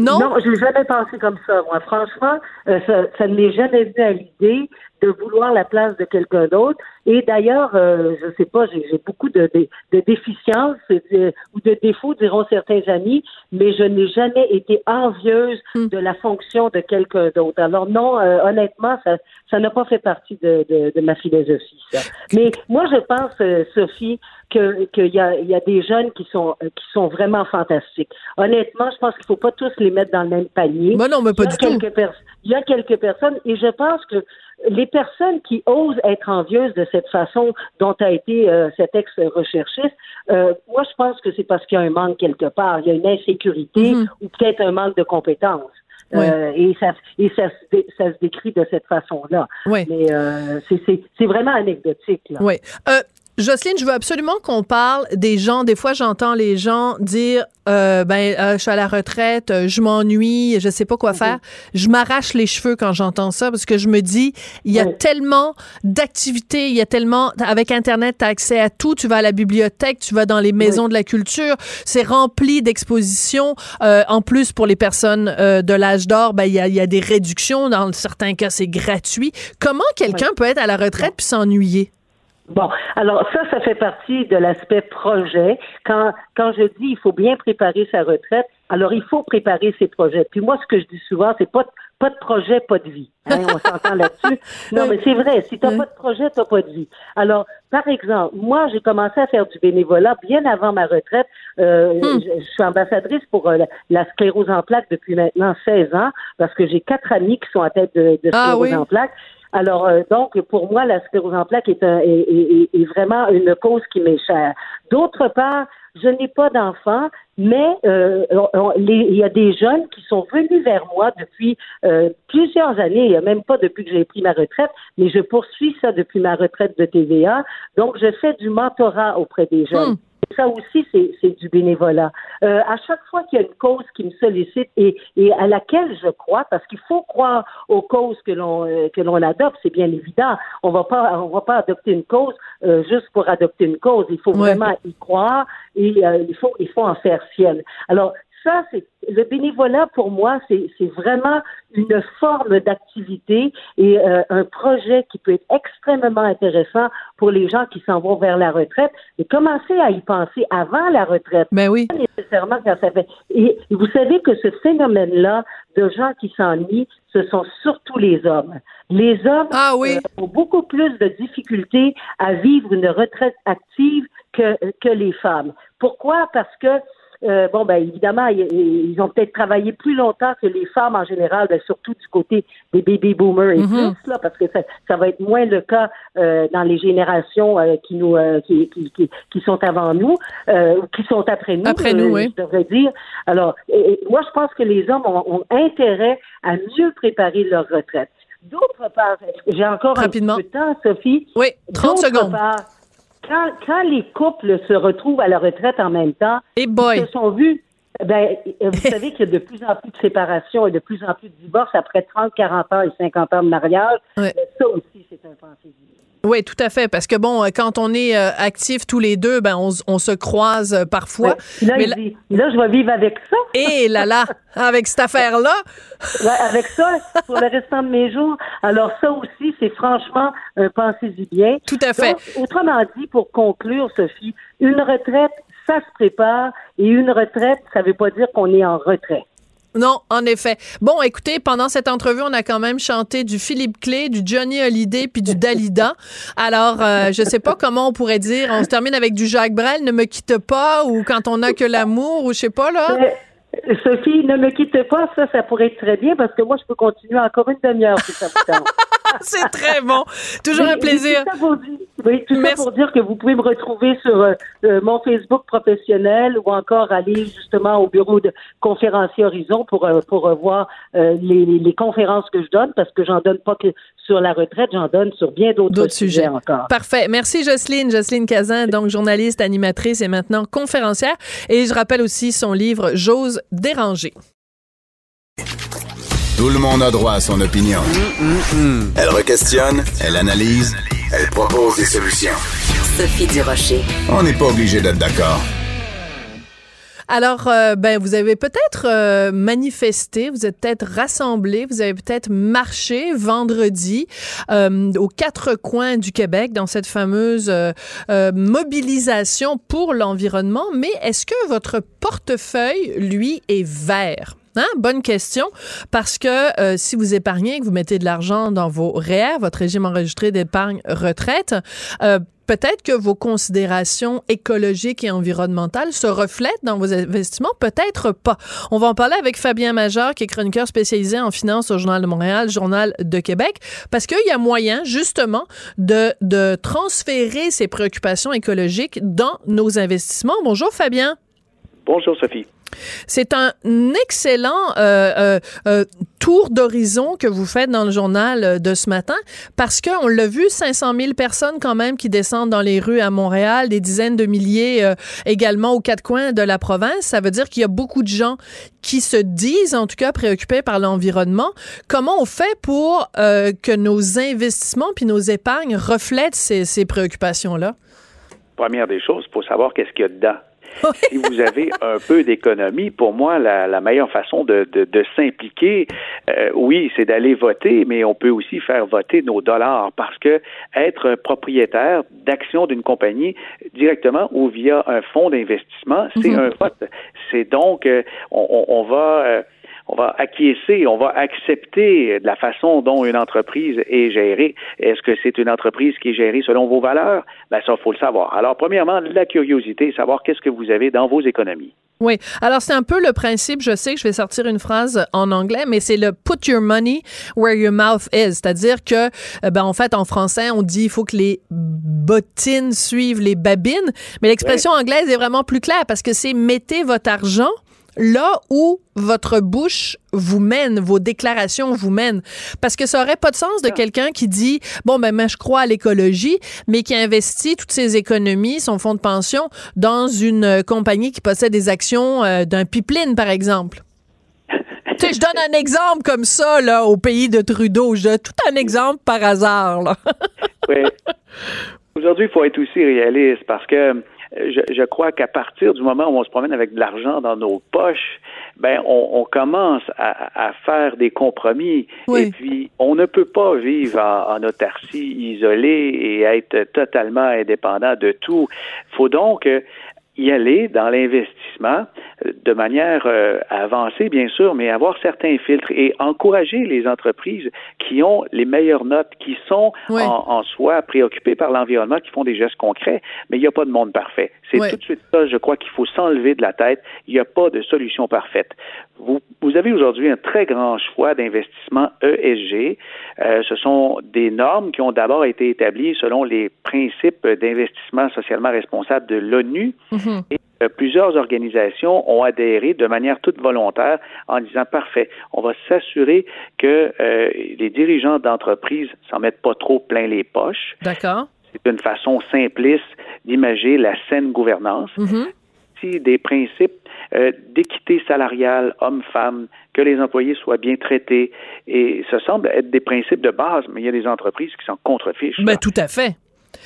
Non, non je n'ai jamais pensé comme ça. Moi, franchement, euh, ça, ça ne m'est jamais venu à l'idée de vouloir la place de quelqu'un d'autre. Et d'ailleurs, euh, je sais pas, j'ai beaucoup de, de, déficiences ou de défauts, diront certains amis, mais je n'ai jamais été envieuse hmm. de la fonction de quelqu'un d'autre. Alors non, euh, honnêtement, ça ça n'a pas fait partie de, de, de, ma philosophie. Ça. Mais moi, je pense, euh, Sophie, que qu'il y a, y a des jeunes qui sont qui sont vraiment fantastiques. Honnêtement, je pense qu'il faut pas tous les mettre dans le même panier. Mais non, mais pas du tout. Il y a quelques personnes, et je pense que les personnes qui osent être envieuses de cette façon dont a été euh, cet ex-recherchiste, euh, moi, je pense que c'est parce qu'il y a un manque quelque part. Il y a une insécurité mm-hmm. ou peut-être un manque de compétences. Euh, et ça, et ça, ça, se décrit de cette façon-là. Oui. Mais c'est vraiment anecdotique. Là. Oui. Jocelyne, je veux absolument qu'on parle des gens. Des fois, j'entends les gens dire euh, ben, euh, je suis à la retraite, euh, je m'ennuie, je sais pas quoi mhm. faire. Je m'arrache les cheveux quand j'entends ça parce que je me dis, il y a tellement d'activités, il y a tellement, avec Internet, tu as accès à tout. Tu vas à la bibliothèque, tu vas dans les maisons de la culture. C'est rempli d'expositions. en plus, pour les personnes de l'âge d'or, ben, il y, a, y a des réductions. Dans certains cas, c'est gratuit. Comment quelqu'un peut être à la retraite puis s'ennuyer? Bon, alors ça, ça fait partie de l'aspect projet. Quand, quand je dis il faut bien préparer sa retraite, alors il faut préparer ses projets. Puis moi, ce que je dis souvent, c'est pas pas de projet, pas de vie. Hein, on s'entend là-dessus? Non, mais c'est vrai. Si t'as pas de projet, t'as pas de vie. Alors, par exemple, moi, j'ai commencé à faire du bénévolat bien avant ma retraite. Euh, hmm. je, suis ambassadrice pour euh, la, sclérose en plaques depuis maintenant 16 ans parce que j'ai quatre amis qui sont à tête de, de ah sclérose en plaques. Alors, euh, donc, pour moi, la sclérose en plaques est, un, est, est, vraiment une cause qui m'est chère. D'autre part, je n'ai pas d'enfants, mais euh, il y a des jeunes qui sont venus vers moi depuis euh, plusieurs années, même pas depuis que j'ai pris ma retraite, mais je poursuis ça depuis ma retraite de TVA. Donc, je fais du mentorat auprès des jeunes. Hmm. Ça aussi, c'est du bénévolat. Euh, à chaque fois qu'il y a une cause qui me sollicite et, et à laquelle je crois, parce qu'il faut croire aux causes que l'on euh, que l'on adopte, c'est bien évident. On va pas on va pas adopter une cause euh, juste pour adopter une cause. Il faut vraiment y croire et il faut il faut en faire ciel. Alors ça, c'est le bénévolat pour moi, c'est vraiment une forme d'activité et euh, un projet qui peut être extrêmement intéressant pour les gens qui s'en vont vers la retraite. Et commencer à y penser avant la retraite. Mais ben oui. Pas nécessairement quand ça fait. Et vous savez que ce phénomène-là de gens qui s'ennuient, ce sont surtout les hommes. Les hommes ah oui. Euh, ont beaucoup plus de difficultés à vivre une retraite active que, que les femmes. Pourquoi? Parce que euh, bon, ben évidemment, ils, ont peut-être travaillé plus longtemps que les femmes en général, ben, surtout du côté des baby boomers et mm-hmm. plus, là, parce que ça, ça, va être moins le cas euh, dans les générations euh, qui nous qui, qui, qui, qui, sont avant nous, ou qui sont après nous. Après nous, oui. Je devrais dire. Alors, moi, je pense que les hommes ont, ont intérêt à mieux préparer leur retraite. D'autre part, j'ai encore Rapidement. un peu de temps, Sophie. Oui, 30 secondes. Part, quand, les couples se retrouvent à la retraite en même temps, ils se sont vus. Ben, vous savez qu'il y a de plus en plus de séparations et de plus en plus de divorces après 30, 40 ans et 50 ans de mariage. Ça aussi, c'est un pensée oui, tout à fait, parce que bon, quand on est euh, actifs tous les deux, ben on, on se croise euh, parfois. Là, mais là, là, je vais vivre avec ça. Et là là, avec cette affaire-là. Ouais, avec ça, pour le restant de mes jours. Alors ça aussi, c'est franchement un pensez-y bien. Tout à fait. autrement dit, pour conclure, Sophie, une retraite, ça se prépare, et une retraite, ça ne veut pas dire qu'on est en retrait. Non, en effet. Bon, écoutez, pendant cette entrevue, on a quand même chanté du Philippe Clé, du Johnny Hallyday puis du Dalida. Alors, euh, je sais pas comment on pourrait dire. On se termine avec du Jacques Brel, ne me quitte pas, ou quand on n'a que l'amour, ou je sais pas là. Euh, Sophie, ne me quitte pas, ça, ça pourrait être très bien parce que moi, je peux continuer encore une demi-heure si ça vous C'est très bon. Toujours un plaisir. Oui, tout ça pour dire que vous pouvez me retrouver sur euh, euh, mon Facebook professionnel ou encore aller justement au bureau de conférencier Horizon pour euh, pour voir les, les, conférences que je donne parce que j'en donne pas que sur la retraite, j'en donne sur bien d'autres sujets. sujets. encore. Parfait. Merci Jocelyne, Jocelyne Cazin, donc journaliste, animatrice et maintenant conférencière. Et je rappelle aussi son livre J'ose déranger. Tout le monde a droit à son opinion. Elle requestionne, elle analyse, elle propose des solutions. Sophie Durocher. On n'est pas obligé d'être d'accord. Alors, euh, ben, vous avez peut-être euh, manifesté, vous êtes peut-être rassemblés, vous avez peut-être marché vendredi euh, aux quatre coins du Québec dans cette fameuse mobilisation pour l'environnement. Mais est-ce que votre portefeuille, lui, est vert? Hein? Bonne question, parce que euh, si vous épargnez, que vous mettez de l'argent dans vos REER, votre régime enregistré d'épargne retraite, euh, peut-être que vos considérations écologiques et environnementales se reflètent dans vos investissements, peut-être pas. On va en parler avec Fabien Major, qui est chroniqueur spécialisé en finance au Journal de Montréal, Journal de Québec, parce qu'il y a moyen, justement, de, de transférer ces préoccupations écologiques dans nos investissements. Bonjour, Fabien. Bonjour, Sophie. C'est un excellent euh, euh, euh, tour d'horizon que vous faites dans le journal de ce matin parce qu'on l'a vu, 500 000 personnes quand même qui descendent dans les rues à Montréal, des dizaines de milliers également aux quatre coins de la province. Ça veut dire qu'il y a beaucoup de gens qui se disent en tout cas préoccupés par l'environnement. Comment on fait pour que nos investissements puis nos épargnes reflètent ces, ces préoccupations-là? Première des choses, il faut savoir qu'est-ce qu'il y a dedans si vous avez un peu d'économie, pour moi, la, meilleure façon de, s'impliquer, euh, oui, c'est d'aller voter, mais on peut aussi faire voter nos dollars parce que être propriétaire d'actions d'une compagnie directement ou via un fonds d'investissement, c'est mhm. un vote. C'est donc, euh, on, va... Euh, on va acquiescer, on va accepter de la façon dont une entreprise est gérée. Est-ce que c'est une entreprise qui est gérée selon vos valeurs? Ben, ça, faut le savoir. Alors, premièrement, la curiosité, savoir qu'est-ce que vous avez dans vos économies. Oui. Alors, c'est un peu le principe, je sais que je vais sortir une phrase en anglais, mais c'est le put your money where your mouth is. C'est-à-dire que, euh, ben, en fait, en français, on dit il faut que les bottines suivent les babines. Mais l'expression anglaise est vraiment plus claire parce que c'est mettez votre argent là où votre bouche vous mène, vos déclarations vous mènent. Parce que ça aurait pas de sens de quelqu'un qui dit, bon, ben, moi, je crois à l'écologie, mais qui investit toutes ses économies, son fonds de pension, dans une compagnie qui possède des actions euh, d'un pipeline, par exemple. tu sais, je donne un exemple comme ça, là, au pays de Trudeau. Je donne tout un exemple par hasard, là. oui. Aujourd'hui, il faut être aussi réaliste parce que je, crois qu'à partir du moment où on se promène avec de l'argent dans nos poches, ben on, commence à, faire des compromis. Et puis, on ne peut pas vivre en, en, autarcie isolée et être totalement indépendant de tout. Il faut donc y aller dans l'investissement euh, de manière euh, avancée, bien sûr, mais avoir certains filtres et encourager les entreprises qui ont les meilleures notes, qui sont en, soi préoccupées par l'environnement, qui font des gestes concrets, mais il n'y a pas de monde parfait. C'est tout de suite ça, je crois qu'il faut s'enlever de la tête. Il n'y a pas de solution parfaite. Vous, vous avez aujourd'hui un très grand choix d'investissement ESG. Euh, ce sont des normes qui ont d'abord été établies selon les principes d'investissement socialement responsable de l'ONU. Mhm. Et euh, plusieurs organisations ont adhéré de manière toute volontaire en disant parfait, on va s'assurer que euh, les dirigeants d'entreprise s'en mettent pas trop plein les poches. D'accord. C'est une façon simpliste d'imager la saine gouvernance. Mhm. des principes euh, d'équité salariale homme-femme, que les employés soient bien traités. Et ça semble être des principes de base, mais il y a des entreprises qui s'en contrefichent. Ben, tout à fait.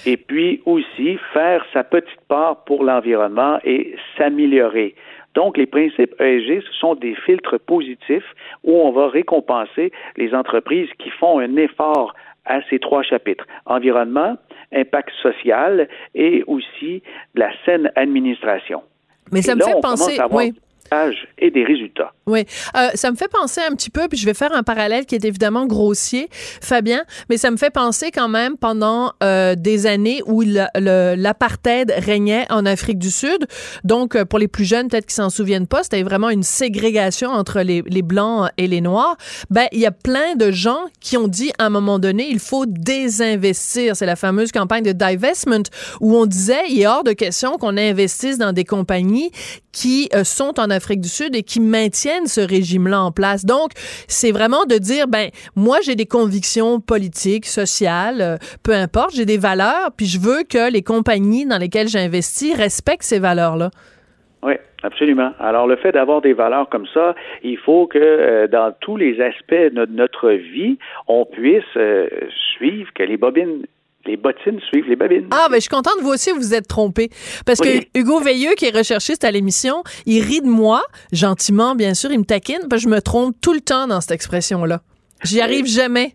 Et puis aussi faire sa petite part pour l'environnement et s'améliorer. Donc, les principes ESG, ce sont des filtres positifs où on va récompenser les entreprises qui font un effort à ces trois chapitres. Environnement, impact social et aussi la saine administration. Mais ça me fait penser. Oui et des résultats. Oui, euh, ça me fait penser un petit peu, puis je vais faire un parallèle qui est évidemment grossier, Fabien, mais ça me fait penser quand même pendant euh, des années où l'apartheid régnait en Afrique du Sud. Donc, euh, pour les plus jeunes, peut-être qui s'en souviennent pas, c'était vraiment une ségrégation entre les, blancs et les noirs. Ben, il y a plein de gens qui ont dit à un moment donné, il faut désinvestir. C'est la fameuse campagne de divestment où on disait, il est hors de question qu'on investisse dans des compagnies qui sont en Afrique du Sud et qui maintiennent ce régime-là en place. Donc, c'est vraiment de dire, ben, moi, j'ai des convictions politiques, sociales, euh, peu importe, j'ai des valeurs, puis je veux que les compagnies dans lesquelles j'investis respectent ces valeurs-là. Oui, Absolument. Alors, le fait d'avoir des valeurs comme ça, il faut que euh, dans tous les aspects de notre vie, on puisse euh, suivre que les bobines les bottines suivent les babines. Ah, ben, je suis contente, vous aussi, vous vous êtes trompé. Parce que Hugo Veilleux, qui est recherchiste à l'émission, il rit de moi, gentiment, bien sûr, il me taquine, parce que je me trompe tout le temps dans cette expression-là. J'y arrive jamais.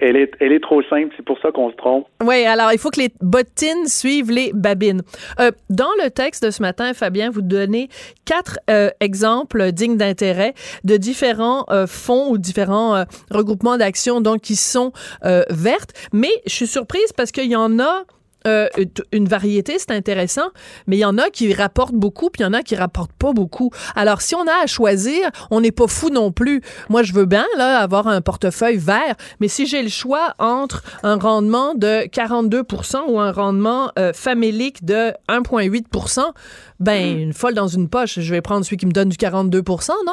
Elle, est, elle est trop simple, c'est pour ça qu'on se trompe. Oui, alors il faut que les bottines suivent les babines. Euh, dans le texte de ce matin, Fabien, vous donnez quatre euh, exemples dignes d'intérêt de différents euh, fonds ou différents regroupements d'actions donc qui sont vertes. Mais je suis surprise parce qu'il y en a euh, une variété, c'est intéressant, mais il y en a qui rapportent beaucoup, puis il y en a qui rapportent pas beaucoup. Alors, si on a à choisir, on n'est pas fou non plus. Moi, je veux bien là avoir un portefeuille vert, mais si j'ai le choix entre un rendement de 42% ou un rendement euh, famélique de 1,8 ben, mm. une folle dans une poche, je vais prendre celui qui me donne du 42% non?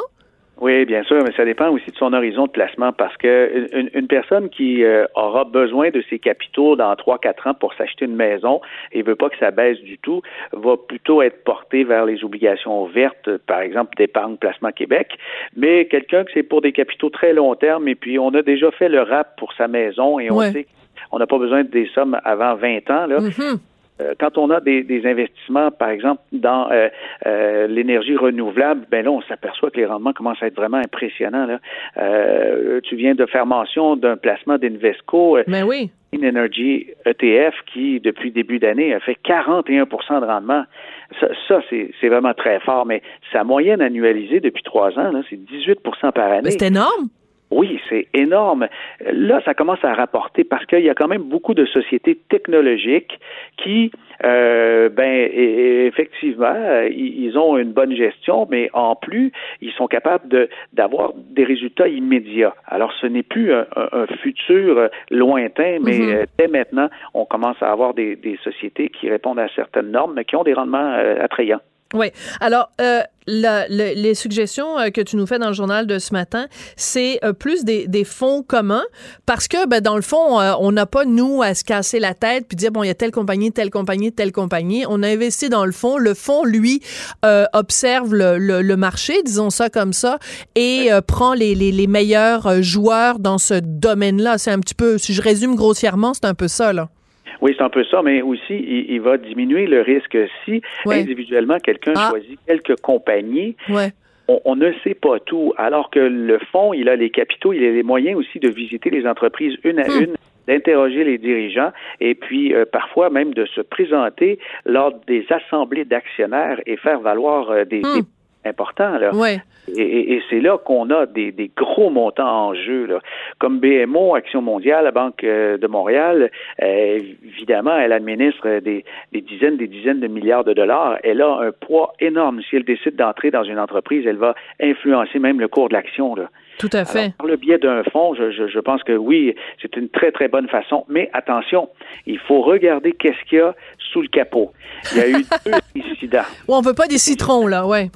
Oui, bien sûr, mais ça dépend aussi de son horizon de placement parce que une, personne qui euh, aura besoin de ses capitaux dans trois quatre ans pour s'acheter une maison et veut pas que ça baisse du tout, va plutôt être porté vers les obligations vertes, par exemple d'épargne placement Québec. Mais quelqu'un que c'est pour des capitaux très long terme et puis on a déjà fait le rap pour sa maison et on sait qu'on n'a pas besoin de des sommes avant 20 ans là. Mm-hmm. Quand on a des, investissements, par exemple, dans euh, euh, l'énergie renouvelable, ben là, on s'aperçoit que les rendements commencent à être vraiment impressionnants. Là. tu viens de faire mention d'un placement d'Invesco. Mais ben oui. Energy ETF qui, depuis début d'année, a fait 41% de rendement. Ça, c'est vraiment très fort, mais sa moyenne annualisée depuis trois ans, c'est 18% par année. C'est énorme. Oui, c'est énorme. Là, ça commence à rapporter parce qu'il y a quand même beaucoup de sociétés technologiques qui, euh, ben, effectivement, ils ont une bonne gestion, mais en plus, ils sont capables d'avoir des résultats immédiats. Alors, ce n'est plus un, futur lointain, mais mm-hmm. euh, dès maintenant, on commence à avoir des, sociétés qui répondent à certaines normes, mais qui ont des rendements euh, attrayants. Oui. Alors, euh, les suggestions euh, que tu nous fais dans le journal de ce matin, c'est euh, plus des, fonds communs parce que, ben, dans le fond, on n'a pas, nous, à se casser la tête puis dire, bon, il y a telle compagnie, telle compagnie, telle compagnie. On a investi dans le fonds. Le fonds, lui, observe le, marché, disons ça comme ça, et prend les, les, meilleurs joueurs dans ce domaine-là. C'est un petit peu, si je résume grossièrement, c'est un peu ça, là. Oui, c'est un peu ça, mais aussi, il, va diminuer le risque si individuellement quelqu'un ah. choisit quelques compagnies. On, ne sait pas tout, alors que le fonds, il a les capitaux, il a les moyens aussi de visiter les entreprises une à hmm. une d'interroger les dirigeants et puis euh, parfois même de se présenter lors des assemblées d'actionnaires et faire valoir euh, des, hmm important. Là. Et, c'est là qu'on a des, gros montants en jeu. Là. Comme BMO, Action mondiale, la Banque euh, de Montréal, euh, évidemment, elle administre des, dizaines, des dizaines de milliards de dollars. Elle a un poids énorme. Si elle décide d'entrer dans une entreprise, elle va influencer même le cours de l'action. Tout à fait. par le biais d'un fonds, je, je, pense que oui, c'est une très, très bonne façon. Mais attention, il faut regarder qu'est-ce qu'il y a sous le capot. Il y a eu deux incidents. on veut pas des citrons, là, ouais.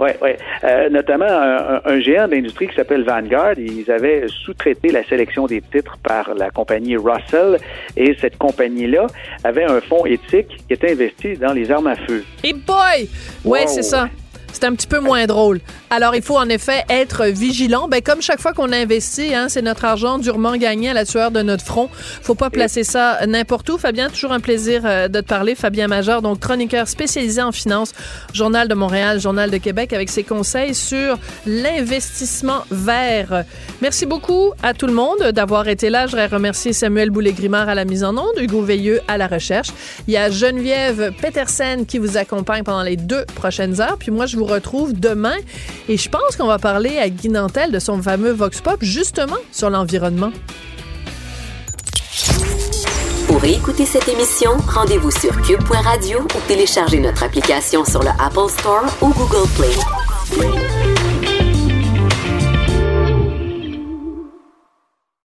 Oui, oui. Euh, notamment un, géant d'industrie qui s'appelle Vanguard. Ils avaient sous-traité la sélection des titres par la compagnie Russell et cette compagnie-là avait un fonds éthique qui était investi dans les armes à feu. Et boy! Ouais, c'est ça c'est un petit peu moins drôle. Alors, il faut en effet être vigilant. Ben, comme chaque fois qu'on investit, hein, c'est notre argent durement gagné à la sueur de notre front. Faut pas placer ça n'importe où. Fabien, toujours un plaisir euh, de te parler. Fabien Major, donc chroniqueur spécialisé en finance, Journal de Montréal, Journal de Québec, avec ses conseils sur l'investissement vert. Merci beaucoup à tout le monde d'avoir été là. Je voudrais remercier Samuel Boulay-Grimard à la mise en onde, Hugo Veilleux à la recherche. Il y a Geneviève Petersen qui vous accompagne pendant les deux prochaines heures. Puis moi, je vous retrouve demain. Et je pense qu'on va parler à Guy Nantel de son fameux Vox Pop, justement sur l'environnement. Pour écouter cette émission, rendez-vous sur cube.radio ou téléchargez notre application sur le Apple Store ou Google Play.